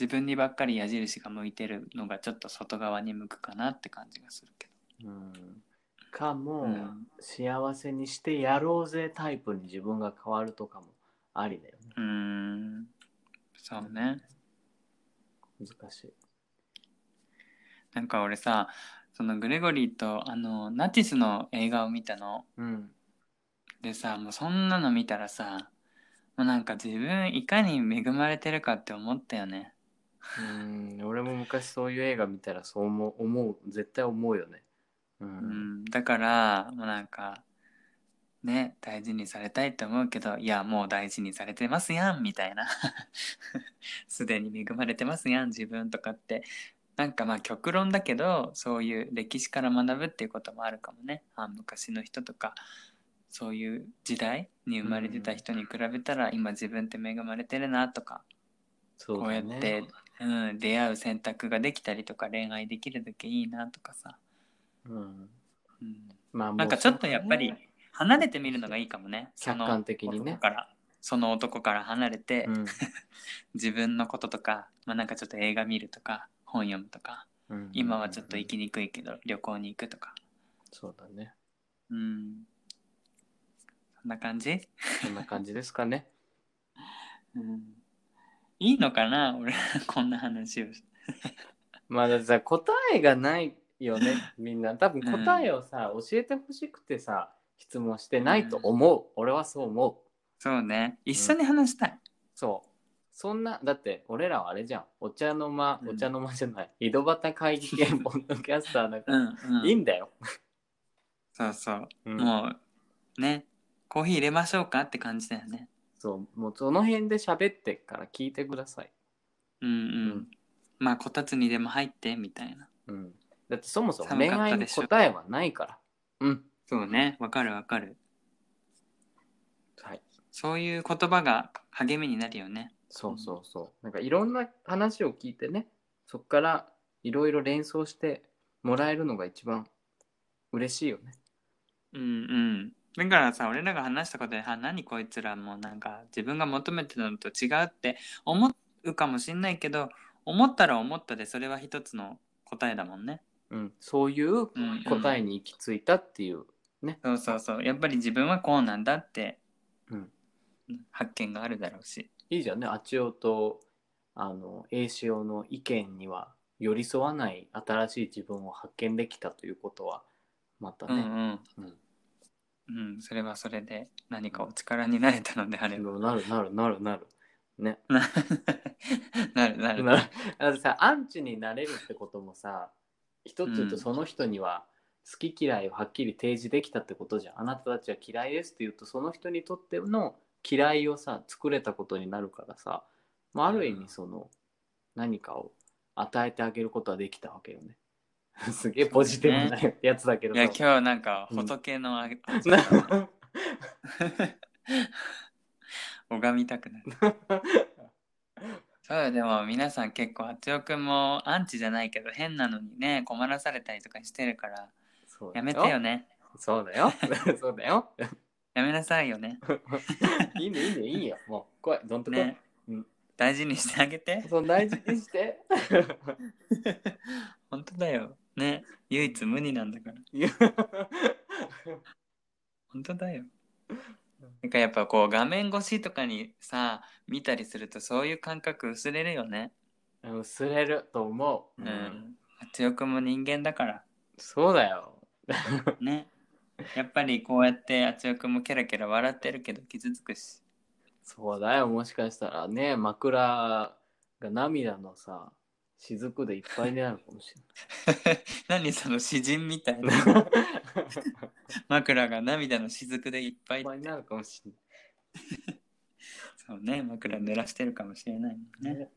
自分にばっかり矢印が向いてるのがちょっと外側に向くかなって感じがするけうん、かも、ど、うん。幸せにしてやろうぜタイプに自分が変わるとかもありだよね。うーん。そうね。難しいなんか俺さそのグレゴリーとあのナチスの映画を見たの。うん。でさもうそんなの見たらさもうなんか自分いかに恵まれてるかって思ったよね。うん。俺も昔そういう映画見たらそう思う思う絶対思うよね。ううん。ん、だからもうなんかね大事にされたいと思うけどいやもう大事にされてますやんみたいな。すでに恵まれてますやん自分とかってなんかまあ極論だけどそういう歴史から学ぶっていうこともあるかもね。あ昔の人とかそういう時代に生まれてた人に比べたら今自分って恵まれてるなとかこうやって、うん、出会う選択ができたりとか恋愛できるだけいいなとかさ、うん。うん、まあなんかちょっとやっぱり離れてみるのがいいかもね。その客観的にね。男から。その男から離れて、うん。自分のこととか、まあ、なんかちょっと映画見るとか本読むとかうん今はちょっと行きにくいけど旅行に行くとか。そうだね。うん。そんな感じ、そんな感じですかね。うん、いいのかな？俺こんな話を。まあださ答えがないよね みんな。多分答えをさ、教えてほしくてさ質問してないと思う、俺はそう思う。そうね。一緒に話したい、そうそんなだって俺らはあれじゃん。お茶の間うん。お茶の間じゃない、井戸端会議系ポッドキャスターだから、うんうん。いいんだよ、そうそう、うん。もうねコーヒー入れましょうかって感じだよね。そう。もうその辺で喋ってから聞いてください、うんうん、うん。まあこたつにでも入ってみたいな。うん、だってそもそも寒恋愛にかったでしょ。答えはないから。うん。そうね。わかるわかる。はい。そういう言葉が励みになるよねそうそうそう。なんかいろんな話を聞いてねそっからいろいろ連想してもらえるのが一番嬉しいよね。うんうん。だからさ俺らが話したことで「あ何こいつらもうなんか自分が求めてたのと違う」って思うかもしんないけど思ったら思ったでそれは一つの答えだもんね。うん。そういううんうん答えに行き着いたっていう。ねそうそうそう。やっぱり自分はこうなんだって、うん。発見があるだろうし。いいじゃんね。あちおとあの栄しおの意見には寄り添わない新しい自分を発見できたということはまたね、うんうん。うん。うん、それはそれで何かお力になれたのであれば。なるなるなるなるね。ななるなる。なる。だってさアンチになれるってこともさ一つ言ううんとその人には好き嫌いをはっきり提示できたってことじゃん。あなたたちは嫌いですって言うとその人にとっての嫌いをさ作れたことになるからさ、まあ、ある意味その何かを与えてあげることはできたわけよね。すげえポジティブなやつだけどいやさ今日なんかうん仏のあげ、な 拝みたくなる。そうよでも皆さん結構あつよくんもアンチじゃないけど変なのにね困らされたりとかしてるからやめてよね。そうだよそうだよやめなさいよね。いいねいいねいいよ。もう来い。どんとね。うん。大事にしてあげて。その大事にして。本当だよ。ね。唯一無二なんだから。いや。本当だよ。なんかやっぱこう画面越しとかにさ見たりするとそういう感覚薄れるよね。薄れると思う、うん。あつよくんも人間だから。そうだよ。ね やっぱりこうやってあつよくんもケラケラ笑ってるけど傷つくし。そうだよもしかしたらね枕が涙のさ雫でいっぱいになるかもし 何その詩人みたいれな。な い枕が涙の雫でいっぱいいっぱいになるかもしれそうね枕濡らしてるかもしれない、ね。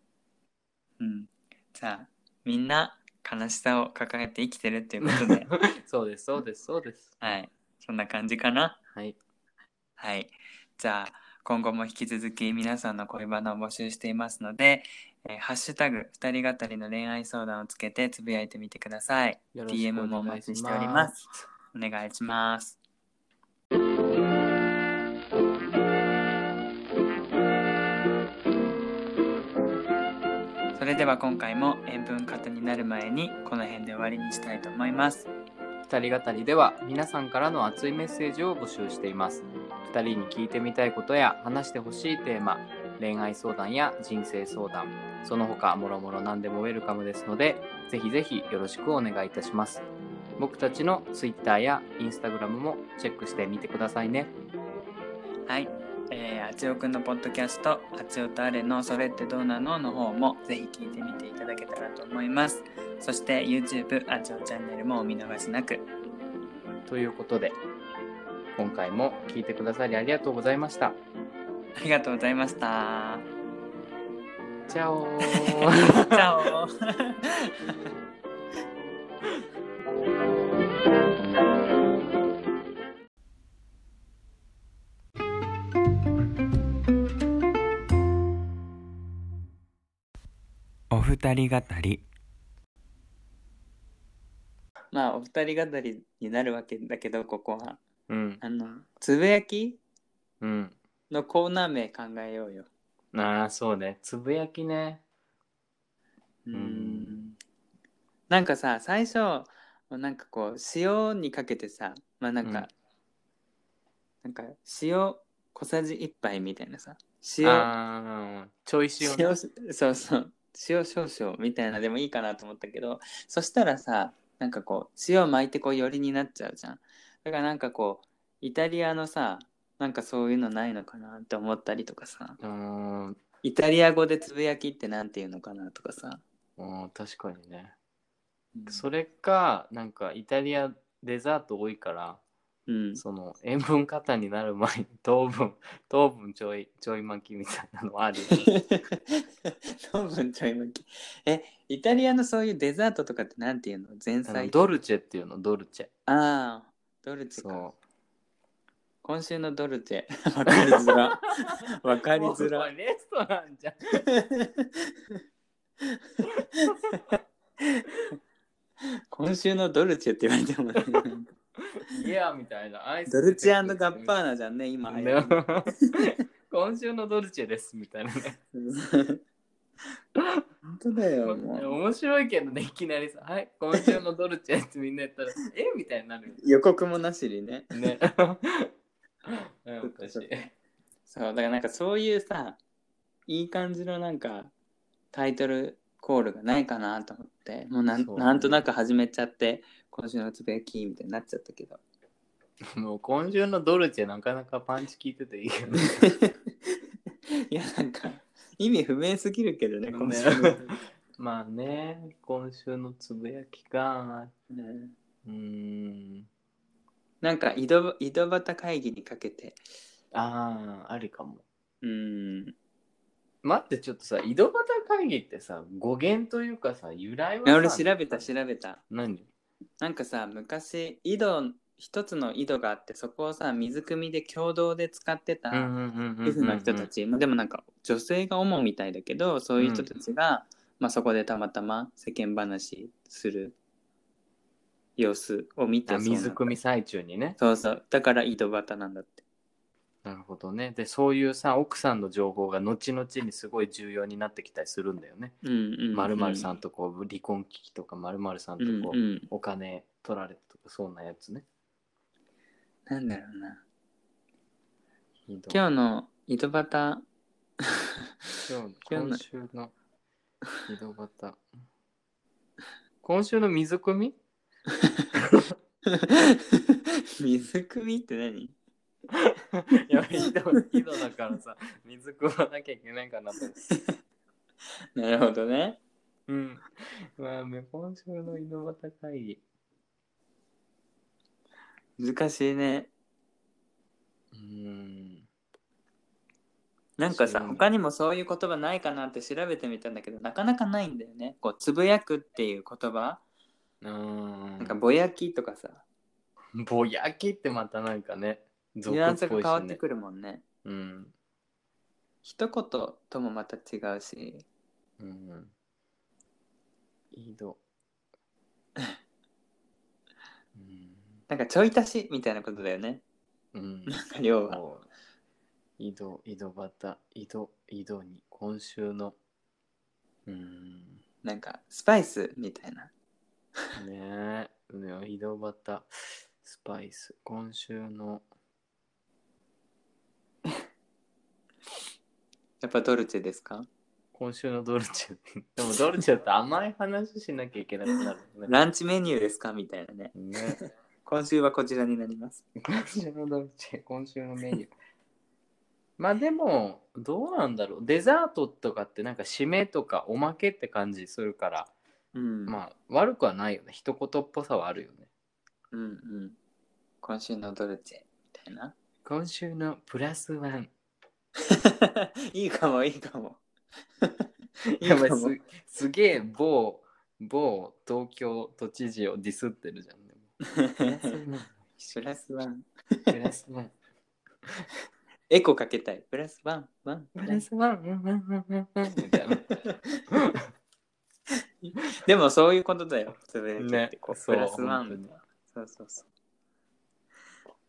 うん。さあみんな悲しさを抱えて生きてるっていうことで。そうですそうですそうです。はい。そんな感じかな。はい。はい。じゃあ今後も引き続き皆さんの恋バナを募集していますので、えーハッシュタグ二人語りの恋愛相談をつけてつぶやいてみてください。DM もお待ちしております。お願いします。れでは今回も塩分過多になる前にこの辺で終わりにしたいと思います。二人語りでは皆さんからの熱いメッセージを募集しています二人に聞いてみたいことや話してほしいテーマ恋愛相談や人生相談その他もろもろ何でもウェルカムですのでぜひぜひよろしくお願いいたします僕たちの Twitter や Instagram もチェックしてみてくださいねはい。えー、あちおくんのポッドキャスト、あちおとあれのそれってどうなのの方もぜひ聞いてみていただけたらと思います。そして YouTube あちおチャンネルもお見逃しなく。ということで今回も聞いてくださりありがとうございましたありがとうございました。チャオ チャオ 二人語り。まあお二人語りになるわけだけどここは。うん。あのつぶやきうん。のコーナー名考えようよ。ああそうね。つぶやきね。うん。ん。なんかさ最初なんかこう塩にかけてさまあなんか、うん。なんか塩小さじ1杯みたいなさ塩ああちょい塩ね。塩そうそう塩少々みたいなでもいいかなと思ったけどそしたらさなんかこう塩巻いてこう寄りになっちゃうじゃん。だからなんかこうイタリアのさなんかそういうのないのかなって思ったりとかさ。イタリア語でつぶやきってなんていうのかなとかさ、うん確かにね。うん。それかなんかイタリアデザート多いからうん、その塩分過多になる前に糖分 糖分ちょいちょい巻きみたいなのある。よ ね糖分ちょい巻き。えイタリアのそういうデザートとかってなんていうの？前菜？ドルチェっていうの？ドルチェ。ああドルチェか。そ今週のドルチェ。わかりづら。わうかりづら。レストランじゃん。今週のドルチェって言われてもねいやみたいな。アイスドルチェガッパーナじゃんね今流 今週のドルチェですみたいなね。本当だよもう。面白いけどねいきなりさ「はい今週のドルチェ」ってみんな言ったら「え？みたいになるよ。予告もなしにね。ね。うんおかしいそうだからなんかそういうさいい感じのなんかタイトルコールがないかなと思ってもうなん,、そうね。なんとなく始めちゃって今週のつぶやきみたいになっちゃったけど。もう今週のドルチェなかなかパンチ効いてていいよね。いやなんか意味不明すぎるけどね今週の、ね まあね今週のつぶやきか。ねうーん。なんか井戸井戸端会議にかけて。ああありかも。うん。待ってちょっとさ井戸端会議ってさ語源というかさ由来はさ俺調べた調べた。何？なんかさ昔井戸一つの井戸があってそこをさ水汲みで共同で使ってたうんうんうんうんうん主婦の人たち、まあでもなんか女性が主みたいだけどそういう人たちが、まあ、そこでたまたま世間話する様子を見て水汲み最中にね。そうそう。だから井戸端なんだってなるほどね。でそういうさ奥さんの情報が後々にすごい重要になってきたりするんだよね。うんうん、うん、まるまるさんとこう離婚危機とかまるまるさんとうんこううんお金取られたとかそんなやつね。なんだろうな。今今日の井戸端。今日 今日の。今週の井戸端。今週の水汲み？水汲みって何？いや井戸井戸だからさ水汲まなきゃいけないかなと思って。なるほどね。うん。まあ今週の井戸端会議。難しいね。うーん。なんかさ他にもそういう言葉ないかなって調べてみたんだけどなかなかないんだよね。こうつぶやくっていう言葉。うーん。なんかぼやきとかさ。ぼやきってまたなんかねニュアンスが変わってくるもんねうん一言ともまた違うしうん。井戸。うん。なんかちょい足しみたいなことだよね。うん。なんか要は。井戸、井戸端、井戸、井戸に、今週の、うん。なんかスパイスみたいな。ねえ、ね井戸端、スパイス、今週の、やっぱドルチェですか？今週のドルチェ。でもドルチェって甘い話しなきゃいけなくなるね。ランチメニューですか？みたいなね。ね。今週はこちらになります。今週のドルチェ、今週のメニュー。まあでも、どうなんだろう。デザートとかってなんか締めとかおまけって感じするから、うん。まあ悪くはないよね。一言っぽさはあるよね。うんうん。今週のドルチェみたいな。今週のプラスワン。いいかもいいかも。いい やばいかも。すすげえ某、某東京都知事をディスってるじゃん。でもプラスワン。プラスワン。プラスワン。エコかけたい。プラスワン、ワン。プラスワン。うんうんうんうんうんみたいな。でもそういうことだよ。つぶやきってねこうそうプラスワン。そうそうそ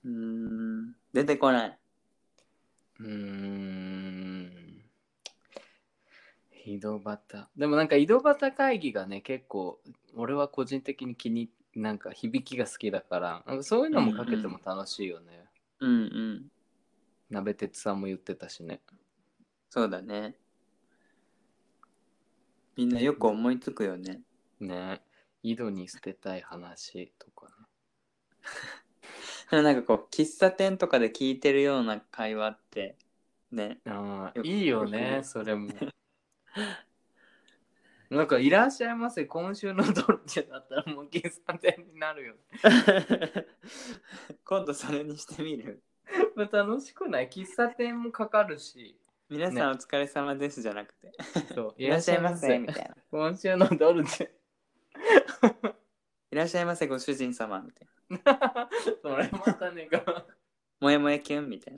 う。うーん。出てこない。うーん。井戸端。でもなんか井戸端会議がね、結構、俺は個人的に気に、なんか響きが好きだから、なんかそういうのもかけても楽しいよね。うんうん。鍋鉄さんも言ってたしね。そうだね。みんなよく思いつくよね。ね井戸に捨てたい話とかね。なんかこう、喫茶店とかで聞いてるような会話って、ね。ああ、いいよよね、くそれも。なんか、いらっしゃいませ、今週のドルチェだったらもう喫茶店になるよね。今度それにしてみる？まあ楽しくない？喫茶店もかかるし。皆さんお疲れ様ですじゃなくて。そういらっしゃいませみたいな。今週のドルチェ。いらっしゃいませご主人様みたいな。それまたねが。もやもやキュンみたい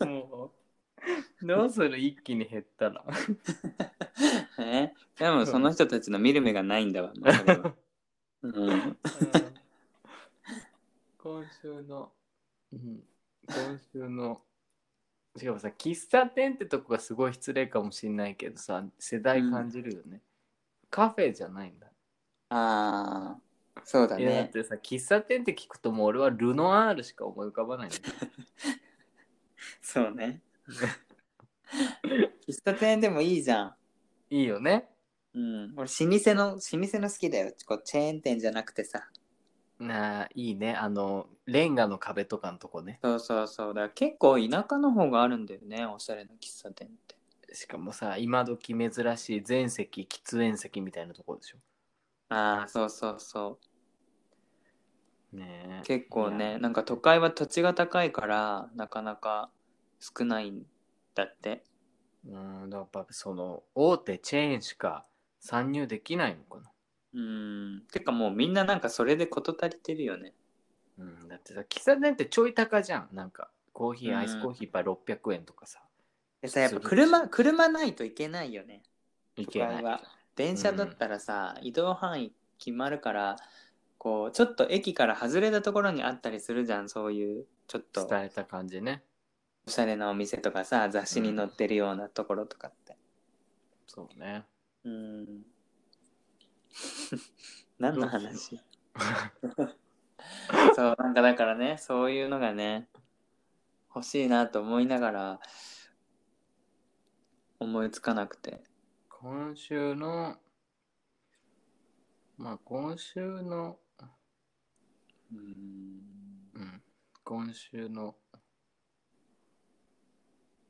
な。もう。どうする？一気に減ったら。え？でもその人たちの見る目がないんだわ。も うん、今週の、うん、今週の、しかもさ、喫茶店ってとこがすごい失礼かもしんないけどさ、世代感じるよね。カフェじゃないんだ。ああ、そうだいやだっね。てさ、喫茶店って聞くともう俺はルノアールしか思い浮かばないんだよ。そうね。喫茶店でもいいじゃん。いいよね。うん、俺老舗の老舗の好きだよこうチェーン店じゃなくてさなあ、いいね。あの、レンガの壁とかのとこね。そうそうそうだから結構田舎の方があるんだよねおしゃれな喫茶店ってしかもさ、今時珍しい全席喫煙席みたいなとこでしょ。ああそうそうそうね。え結構ねなんか都会は土地が高いからなかなか少ないんだって。うん、やっぱその大手チェーンしか参入できないのかな。うん。てかもうみんななんかそれで事足りてるよね。うん、だってさ、喫茶店ってちょい高じゃん。なんか、コーヒー、うん。アイスコーヒー一杯600円とかさ。でさやっぱ車車ないといけないよね。いけない。電車だったらさ、移動範囲決まるからこうちょっと駅から外れたところにあったりするじゃんそういうちょっと。伝えた感じね。おしゃれなお店とかさ雑誌に載ってるようなところとかって。そうね。うん。何の話？そうなんかだからねそういうのがね欲しいなと思いながら思いつかなくて。今週の、まあ今週の、うん。うん、今週の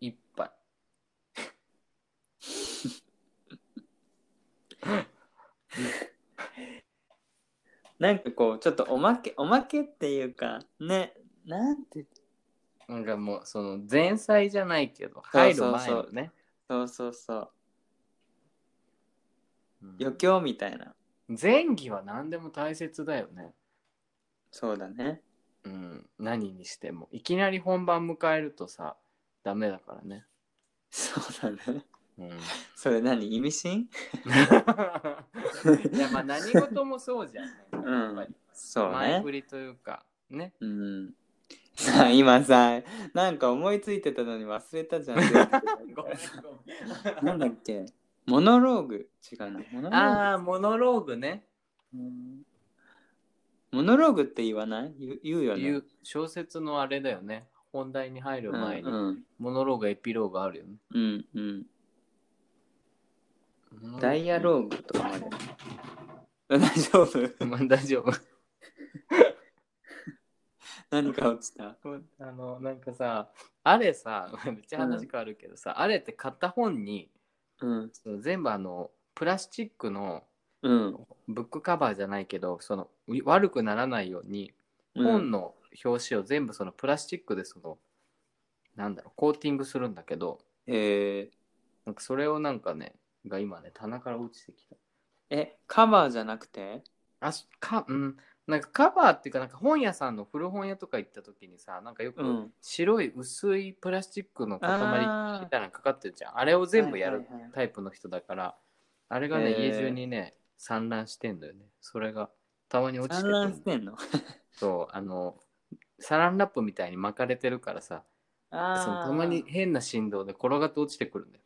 一杯。なんかこうちょっとおまけおまけっていうかねなんて。なんかもうその前菜じゃないけど入る前のね。そうそうそう。うん。余興みたいな。前儀は何でも大切だよね。そうだね。うん、何にしても。いきなり本番迎えるとさ、ダメだからね。そうだね。うん、それ何？意味深？いやまあ何事もそうじゃん。うん。やっぱりそうね。前振りというかね。うん。さあ今さなんか思いついてたのに忘れたじゃん。ごめんごめん。なんだっけ？モノローグ？違うな。モノローグ？ああモノローグね。うんモノローグって言わない？言う言うよね。小説のあれだよね。本題に入る前に、うんモノローグエピローグあるよね。うんうん。ダイアローグとかまで大丈夫？まあ大丈夫。何か落ちた？あのなんかさあれさめっちゃ話変わるけどさ、あれって買った本にうん。その全部あのプラスチックのうん。ブックカバーじゃないけどそのう悪くならないように本の表紙を全部そのプラスチックでそのなんだろうコーティングするんだけどえなんかそれをなんかねが今ね棚から落ちてきた。ー、えカバーじゃなくて？あしかうん。なんかカバーっていうかなんか本屋さんの古本屋とか行った時にさなんかよくうん。白い薄いプラスチックの塊みたいなのかかってるじゃん。あれを全部やるはいはいはい。タイプの人だからあれがね、へー。家中にね散乱してんだよね。それがたまに落ちて産くる。卵してんの？そうあのサランラップみたいに巻かれてるからさあそのたまに変な振動で転がって落ちてくるんだよ。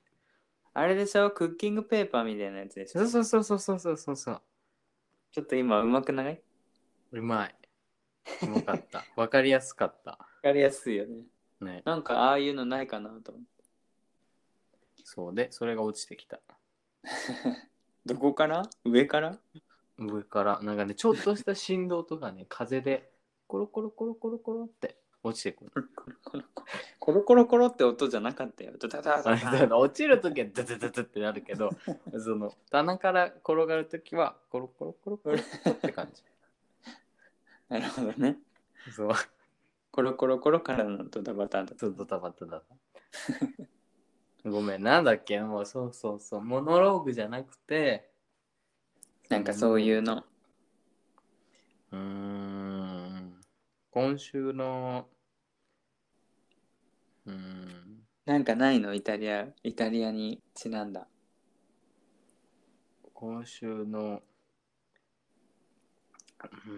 あれでしょ？クッキングペーパーみたいなやつでしょ？そうそうそうそうそうそうそう。ちょっと今うまくない？うまい。うまかった。わかりやすかった。わかりやすいよね。ね。なんかああいうのないかなと思って。そうでそれが落ちてきた どこから？上から？上から。なんかねちょっとした振動とかね風でコロコロコロコロコロって落ちてくる。コロコロコロって音じゃなかったよ。ドタダダあれダ。だから落ちるときはズズズズってなるけど その棚から転がるときはコロコロコロコロって感じ。なるほどね。そう。コロコロコロからのドタバタだ。ドタバタだなごめんなんだっけ？もうそうそうそう。モノローグじゃなくて。なんかそういうの。うーん。今週の。うーん。なんかないの？イタリアイタリアにちなんだ。今週の。うー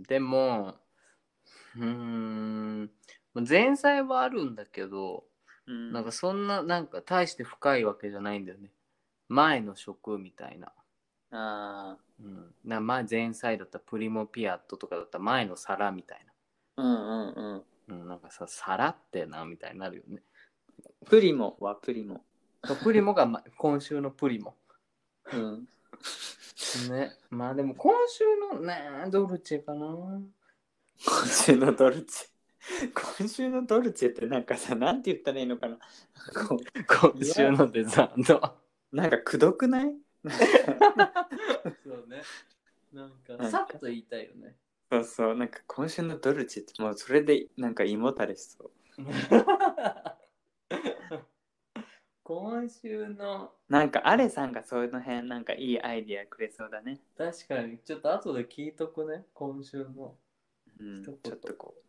ん。でもうーん。前菜はあるんだけどうん。なんかそんななんか大して深いわけじゃないんだよね。前の食みたいな。あうん、な前前菜だったらプリモピアットとかだったら前の皿みたいーうんうんうん。な、うん、なんかさ皿ってなみたいになるよね。プリモはプリモ。プリモが、ま、今週のプリモ。うん。ね。まあでも今週のねドルチェかな。今週のドルチェ 今週のドルチェってなんかさなんて言ったらいいのかな。こ今週のデザート。うなんかくどくない？そうね。なんかか。さっと言いたいよね。そうそうなんか今週のドルチェってもうそれでなんか胃もたれしそう。今週のなんかアレさんがそういうの辺なんかいいアイディアくれそうだね。確かに。ちょっと後で聞いとくね。今週のうんちょっとこう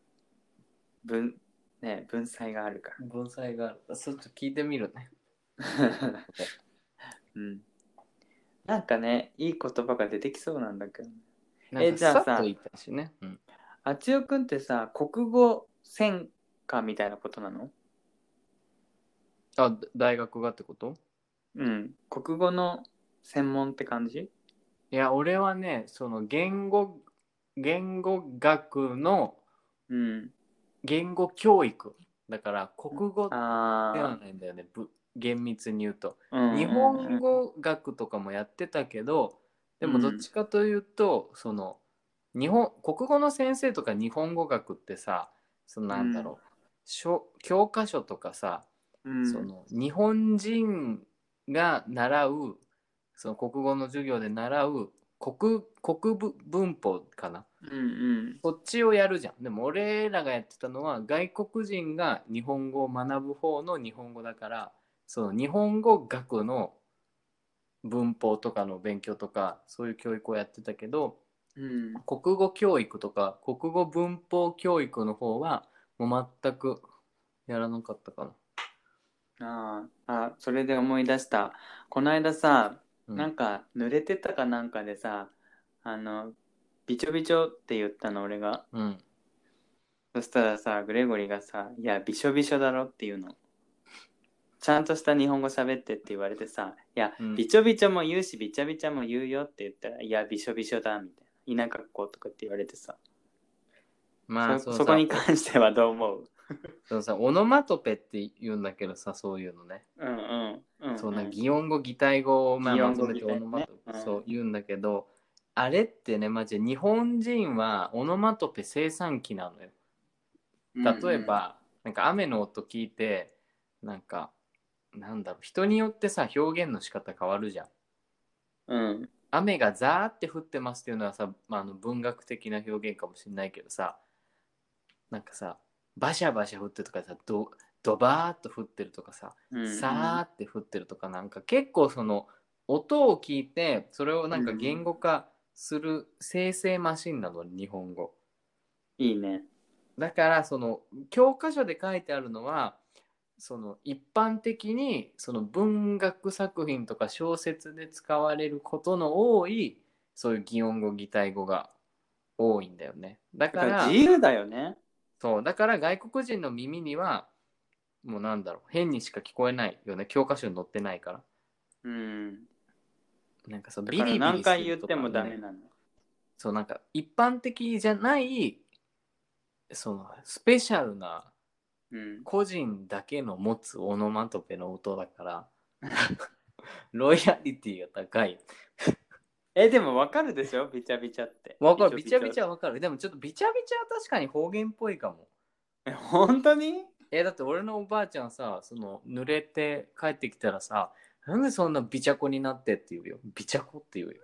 文ね文才があるか文才がある。ちょっと聞いてみるね。ら うん。なんかねいい言葉が出てきそうなんだけど。えじゃあさね、うん、あちおくんってさ国語専科みたいなことなの？あだ大学がってこと？うん。国語の専門って感じ？いや俺はねその言語言語学のうん言語教育。だから国語ではあないんだよねぶ厳密に言うと。あ、うん日本語学とかもやってたけどでもどっちかというと、その日本国語の先生とか日本語学ってさそのなんだろう、しょ教科書とかさ、うん。その日本人が習うその国語の授業で習う国国部文法かな？うんうん。こっちをやるじゃん。でも俺らがやってたのは外国人が日本語を学ぶ方の日本語だからその日本語学の文法とかの勉強とかそういう教育をやってたけどうん。国語教育とか国語文法教育の方はもう全くやらなかったかな。あああそれで思い出した。この間さ、うん。なんか濡れてたかなんかでさあのびちょびちょって言ったの俺が。うん。そしたらさグレゴリーがさ「いやびしょびしょだろ」って言うの。ちゃんとした日本語喋ってって言われてさ「いや、うん。びちょびちょも言うしびちゃびちゃも言うよ」って言ったら「いやびしょびしょだ」みたいな田舎っ子とかって言われてさ、まあそそこに関してはどう思う？そのさオノマトペって言うんだけどさそういうのね、うんうんうん、そうな擬音語擬態語をまあ擬音語まとめてオノマトペ、擬態ね。うんそう言うんだけどあれってねマジで日本人はオノマトペ生産機なのよ。例えば、なんか雨の音聞いてなんかなんだろう人によってさ表現の仕方変わるじゃん。うん。雨がザーって降ってますっていうのはさ、まあ、あの文学的な表現かもしれないけどさなんかさバシャバシャ降ってるとかさドドバーっと降ってるとかさうん。さーって降ってるとかなんか結構その音を聞いてそれをなんか言語化する生成マシンなの日本語。いいね。だからその教科書で書いてあるのはその一般的にその文学作品とか小説で使われることの多いそういう擬音語擬態語が多いんだよね。だだから自由だよねそうだから外国人の耳にはもうなんだろう変にしか聞こえないよね。教科書に載ってないから。うん。なんかそうビリビリ何回言ってもダメなのそうなんか一般的じゃないそのスペシャルなうん。個人だけの持つオノマトペの音だから ロイヤリティが高いえでもわかるでしょ？びちゃびちゃって。わかる。ビチャビチャャわかる。でもちょっとビチャビチャは確かに方言っぽいかも。え本当に？えだって俺のおばあちゃんさその濡れて帰ってきたらさなんでそんなビチャコになってって言うよ？ビチャコって言うよ。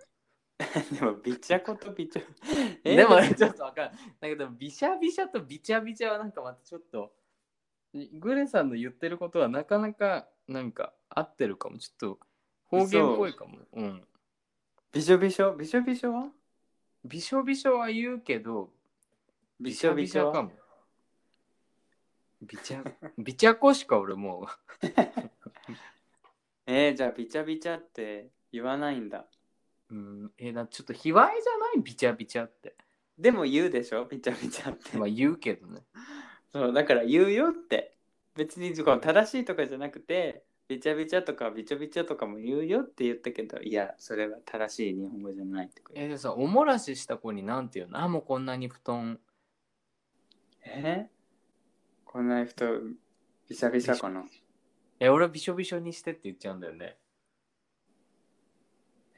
でもびちゃことびちゃ え？でもねちょっとわかる。だけどビシャビシャとビチャビチャはなんかまたちょっとグレさんの言ってることはなかなかなんか合ってるかも。ちょっと方言っぽいかも。うんびしょびしょ？びしょびしょ？はびしょびしょは言うけどびしょびしょ？かも。びちゃ？びちゃこしか俺も えー、じゃあびちゃびちゃって言わないんだ。ううんえだちょっと卑猥じゃない？びちゃびちゃって。でも言うでしょ？びちゃびちゃって。まあ言うけどね。そうだから言うよって。別に正しいとかじゃなくてびちゃびちゃとかびちょびちゃとかも言うよって言ったけどいやそれは正しい日本語じゃないってえでさおもらしした子になんて言うの？あもうこんなに布団。え？こんな人びしゃびしゃかな？え俺はびしょびしょにしてって言っちゃうんだよね。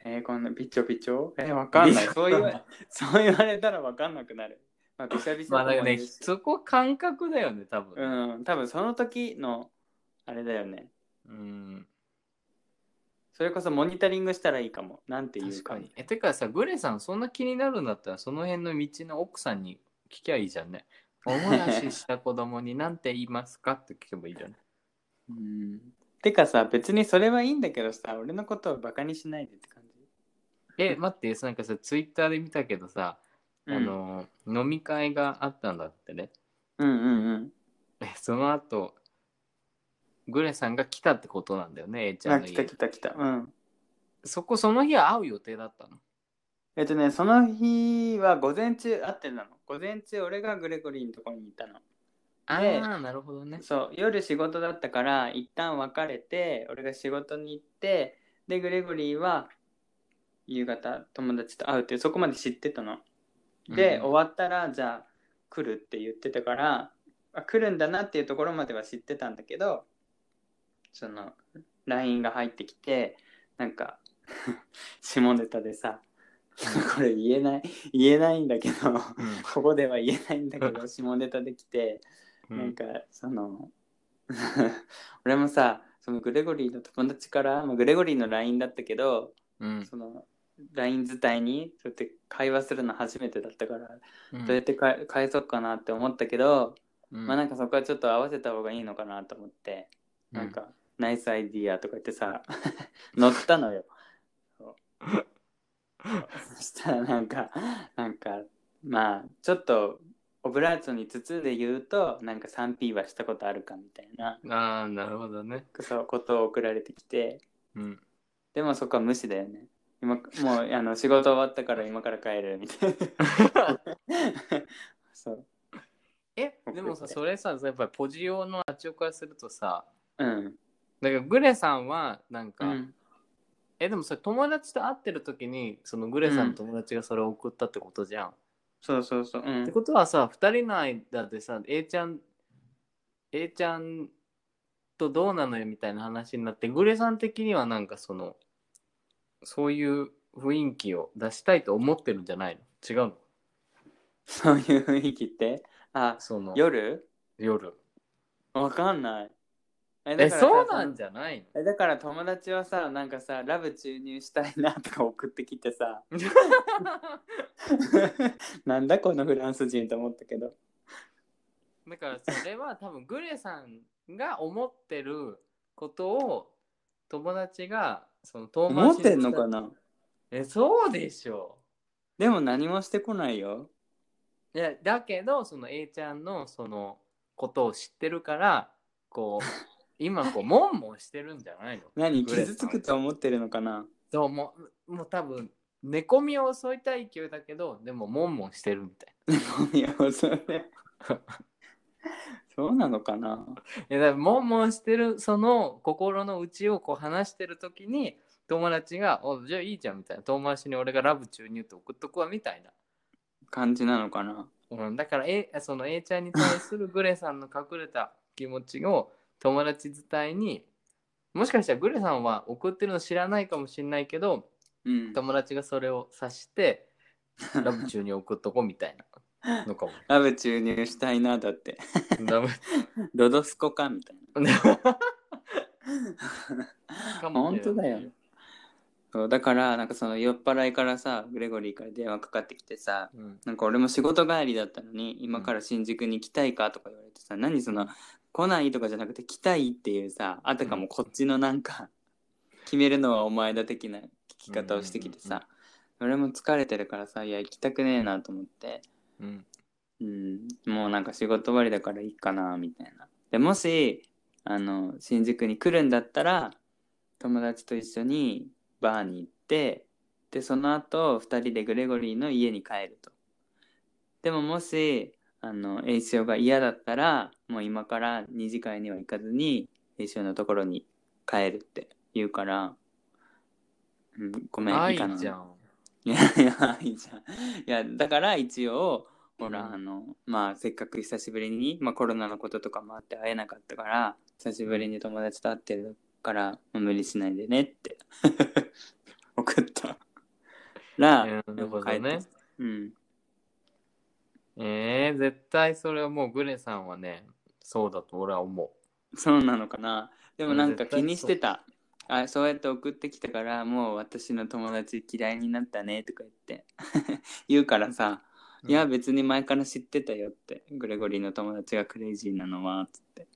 えー、こんなびちょびちょ？えー、わかんない。びそう言わそう言われたらわかんなくなる。まあびしゃびしゃまあだからねそこ感覚だよね多分。うん多分その時のあれだよねうん。それこそモニタリングしたらいいかも。なんて言うか確かに。えてかさグレさんそんな気になるんだったらその辺の道の奥さんに聞きゃいいじゃんね。おもらしした子供に何て言いますかって聞けばいいじゃん。うん。てかさ別にそれはいいんだけどさ俺のことをバカにしないでって感じ？え待ってなんかさツイッターで見たけどさ、あの飲み会があったんだってね。うんうんうん。えその後グレさんが来たってことなんだよね A ちゃあんの家来た来た来た。うん。そこその日は会う予定だったの？えっとねその日は午前中会ってたの。午前中俺がグレゴリーのところにいたの。あであなるほどね。そう夜仕事だったから一旦別れて俺が仕事に行ってでグレゴリーは夕方友達と会うっていうそこまで知ってたの。で、うん。終わったらじゃあ来るって言ってたからあ来るんだなっていうところまでは知ってたんだけどその LINE が入ってきてなんか 下ネタでさこれ言えない言えないんだけどうん。ここでは言えないんだけど 下ネタできてうなんかその 俺もさそのグレゴリーの友達から、まあ、グレゴリーの LINE だったけどうん。その LINE 伝いにそうやって会話するの初めてだったから、うん。どうやってか返そうかなって思ったけど、うん。まあなんかそこはちょっと合わせた方がいいのかなと思って、なんかナイスアイディアとか言ってさ 乗ったのよ。そう。そしたらなんかなんかまあちょっとオブラートに包んで言うとなんか 3P はしたことあるかみたいな。ああなるほどね。そうことを送られてきて。うん。でもそこは無視だよね。今もうあの仕事終わったから今から帰るみたいな。そう。えでもさそれさやっぱりポジ用のあっちオからするとさうんだからグレさんはなんか、うん。えでもそれ友達と会ってる時にそのグレさんの友達がそれを送ったってことじゃん、そうそうそううん。ってことはさ2人の間でさ A ちゃん A ちゃんとどうなのよみたいな話になってグレさん的にはなんかそのそういう雰囲気を出したいと思ってるんじゃないの？違うの？そういう雰囲気って？あその夜？夜。わかんないええさそうなんじゃないえだから友達はさなんかさラブ注入したいなとか送ってきてさ。の なんだこのフランス人と思ったけど。だからそれは多分グレさんが思ってることを友達がその遠回しに思ってんのかな？えそうでしょ。でも何もしてこないよ。いやだけどその A ちゃんのそのことを知ってるからこう 今こうモンモンしてるんじゃないの？何？傷つくと思ってるのかな？そうもうもう多分寝込みを襲いたい勢いだけどでもモンモンしてるみたいいやそれそうなのかな？ないやだからモンモンしてるその心の内をこう話してる時に友達が「おじゃあいいじゃん」みたいな。遠回しに俺がラブ注入って送っとくわみたいな。感じなのかな？うん、だから A, その A ちゃんに対するグレさんの隠れた気持ちを友達伝いにもしかしたらグレさんは送ってるの知らないかもしれないけどうん。友達がそれを察してラブ中に送っとこうみたいなのかも。ラブ注入したいなだって。ダメ ロドスコかみたいかな。本当だよ。そうだからなんかその酔っ払いからさグレゴリーから電話かかってきてさうん。なんか俺も仕事帰りだったのに今から新宿に来たいかとか言われてさ、何その来ないとかじゃなくて来たいっていうさあたかもこっちのなんか決めるのはお前だ的な聞き方をしてきてさ、俺も疲れてるからさいや行きたくねえなと思って、うん。うん、もうなんか仕事終わりだからいいかなみたいな。でもしあの新宿に来るんだったら友達と一緒にバーに行ってでその後2人でグレゴリーの家に帰ると。でももしあの栄翔が嫌だったらもう今から2次会には行かずに栄翔のところに帰るって言うから、うん、ごめん愛行かないじゃん。いやいやいいじゃん。いやだから一応ほら、うん。あのまあせっかく久しぶりに、まあ、コロナのこととかもあって会えなかったから久しぶりに友達と会ってるから、まあ無理しないでねって 送ったら、なるほどね。うんえー、絶対それはもうグレさんはねそうだと俺は思そうなのかな？でもなんか気にしてた。あそうやって送ってきたからもう私の友達嫌いになったねとか言って。言うからさ、う。いや別に前から知ってたよってグレゴリーの友達がクレイジーなのはつって。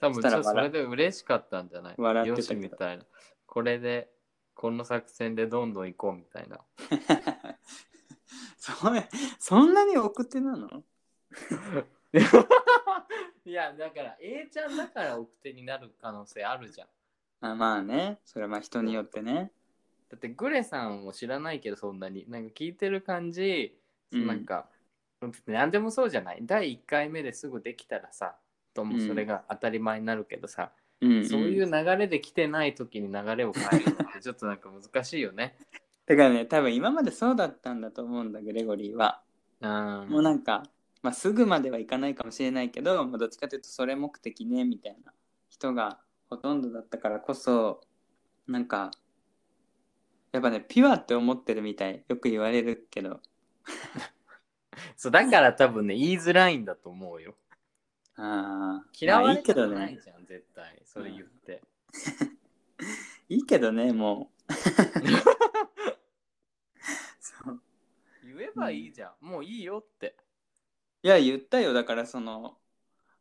多分 それで嬉しかったんじゃない？笑ってたみたいな。これでこの作戦でどんどん行こうみたいな。それそんなに送ってなの？いやだから A ちゃんだから奥手になる可能性あるじゃん。あまあね。それはまあ人によってね。だってグレさんも知らないけどそんなに。なんか聞いてる感じ、うん。なんか何でもそうじゃない。第1回目ですぐできたらさともそれが当たり前になるけどさ、うん、うん、そういう流れで来てない時に流れを変えるのってちょっとなんか難しいよね。だからね多分今までそうだったんだと思うんだグレゴリーは。うん。もうなんか、まあ、すぐまではいかないかもしれないけど、まあ、どっちかというとそれ目的ねみたいな人がほとんどだったからこそなんかやっぱねピュアって思ってるみたいよく言われるけど。そうだから多分ね言いづらいんだと思うよ。ああ嫌われたくないねじゃん、絶対それ言って。いいけどねもう 言えばいいじゃん、もういいよって。いや言ったよ。だからその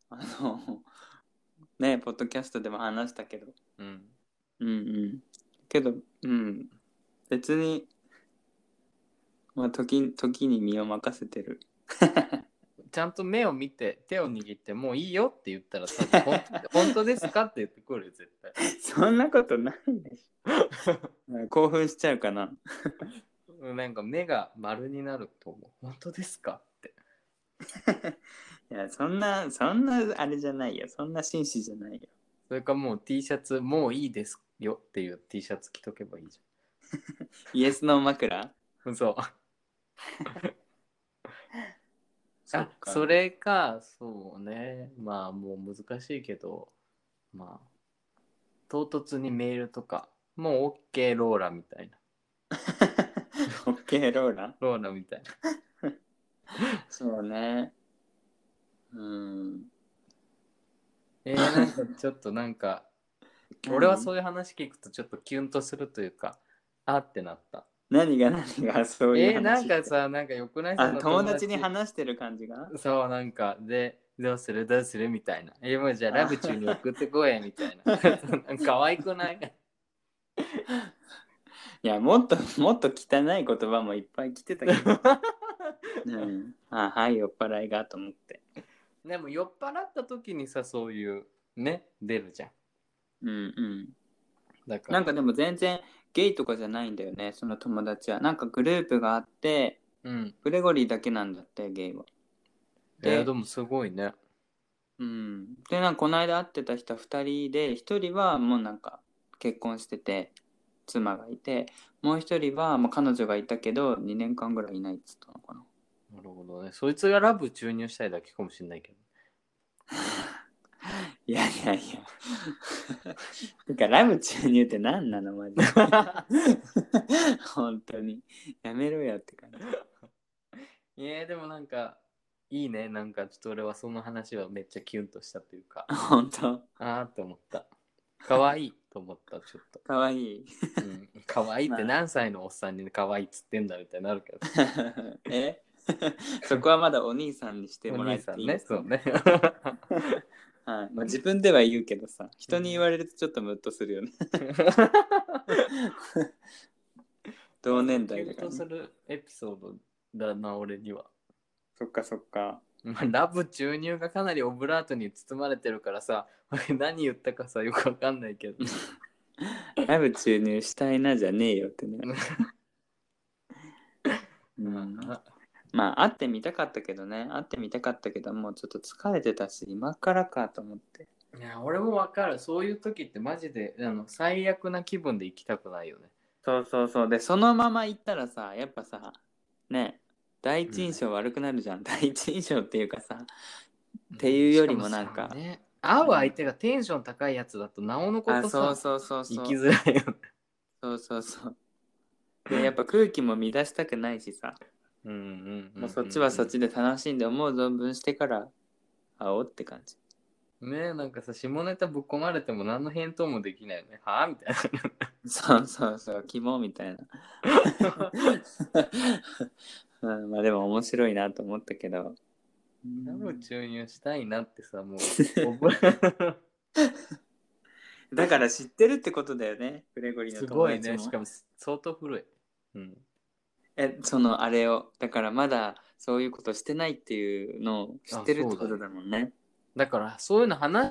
あの ねポッドキャストでも話したけど。うん。うんうん。けどうん。別にまあ時時に身を任せてる。ちゃんと目を見て手を握ってもういいよって言ったらさほん 本当ですかって言ってくるよ絶対。そんなことないでしょ。興奮しちゃうかななんか目が丸になると思う。本当ですか？って。いやそんなそんなあれじゃないよ。そんな紳士じゃないよ。それかもう T シャツもういいですよっていう T シャツ着とけばいいじ イエスの枕？ゃんそう あそれかそうね。まあもう難しいけどまあ唐突にメールとか。もう OK ローラみたいなオッケーローラ？ローラみたいな。そうね。うん。えー、なんかちょっとなんか俺はそういう話聞くとちょっとキュンとするというかあってなった。何が何がそういう話えー、なんかさなんかよくない？友達に話してる感じが？そうなんかでどうする？どうする？みたいな。えもうじゃあラブ中に送ってこいみたいな。可愛くない？いやもっと もっと汚い言葉もいっぱい来てたけど、うん、あはい酔っ払いがと思って。でも酔っ払った時にさそういうね出るじゃん。うんうん。だから。なんかでも全然ゲイとかじゃないんだよねその友達は。なんかグループがあってうん。グレゴリーだけなんだってゲイは。でえーでもすごいね。うん。でなんかこの間会ってた人2人で1人はもうなんか結婚してて妻がいてもう1人は、まあ、彼女がいたけど2年間ぐらいいないっつったのかな。なるほどね。そいつがラブ注入したいだけかもしれないけど。いやいやいや。てかラブ注入って何なの？マジで。本当に。やめろよって感じ。いやでもなんかいいね。なんかちょっと俺はその話はめっちゃキュンとしたというか。本当。あーって思った。可愛いと思ったちょっと、かわい。いうん、可愛いってまあ。何歳のおっさんに可愛いっつってんだみたいになるけど。え？そこはまだお兄さんにしておもらえ兄さんていいですね。そうね。はい。まあ、自分では言うけどさ人に言われるとちょっとムッとするよね。同年代だとするエピソードだな俺には。そっかそっかまあラブ注入がかなりオブラートに包まれてるからさ俺 何言ったかさよくわかんないけど。ラブ注入したいなじゃねえよってね、うん、まあ会ってみたかったけどね。会ってみたかったけどもうちょっと疲れてたし今からかと思って。いや俺もわかる。そういう時ってマジであの最悪な気分で行きたくないよね。そうそうそう。でそのまま行ったらさやっぱさね第一印象悪くなるじゃん、第一印象っていうかさっていうよりもなんかね、会う相手がテンション高いやつだとなおのことあそうさそうそうそう。生きづらいよね。そうそうそう。でやっぱ空気も乱したくないしさ。もうそっちはそっちで楽しんで思う存分してから会おうって感じ。ねえなんかさ下ネタぶっ込まれても何の返答もできないよね。はあみたいな。そうそうそう。肝みたいな、うん、まあでも面白いなと思ったけど。ラブ注入したいなってさもう。覚 だから知ってるってことだよねグレゴリーのえすごいね。しかも相当古い。うん。えそのあれを。だからまだそういうことしてないっていうのを知ってるってことだもんね。だからそういうの話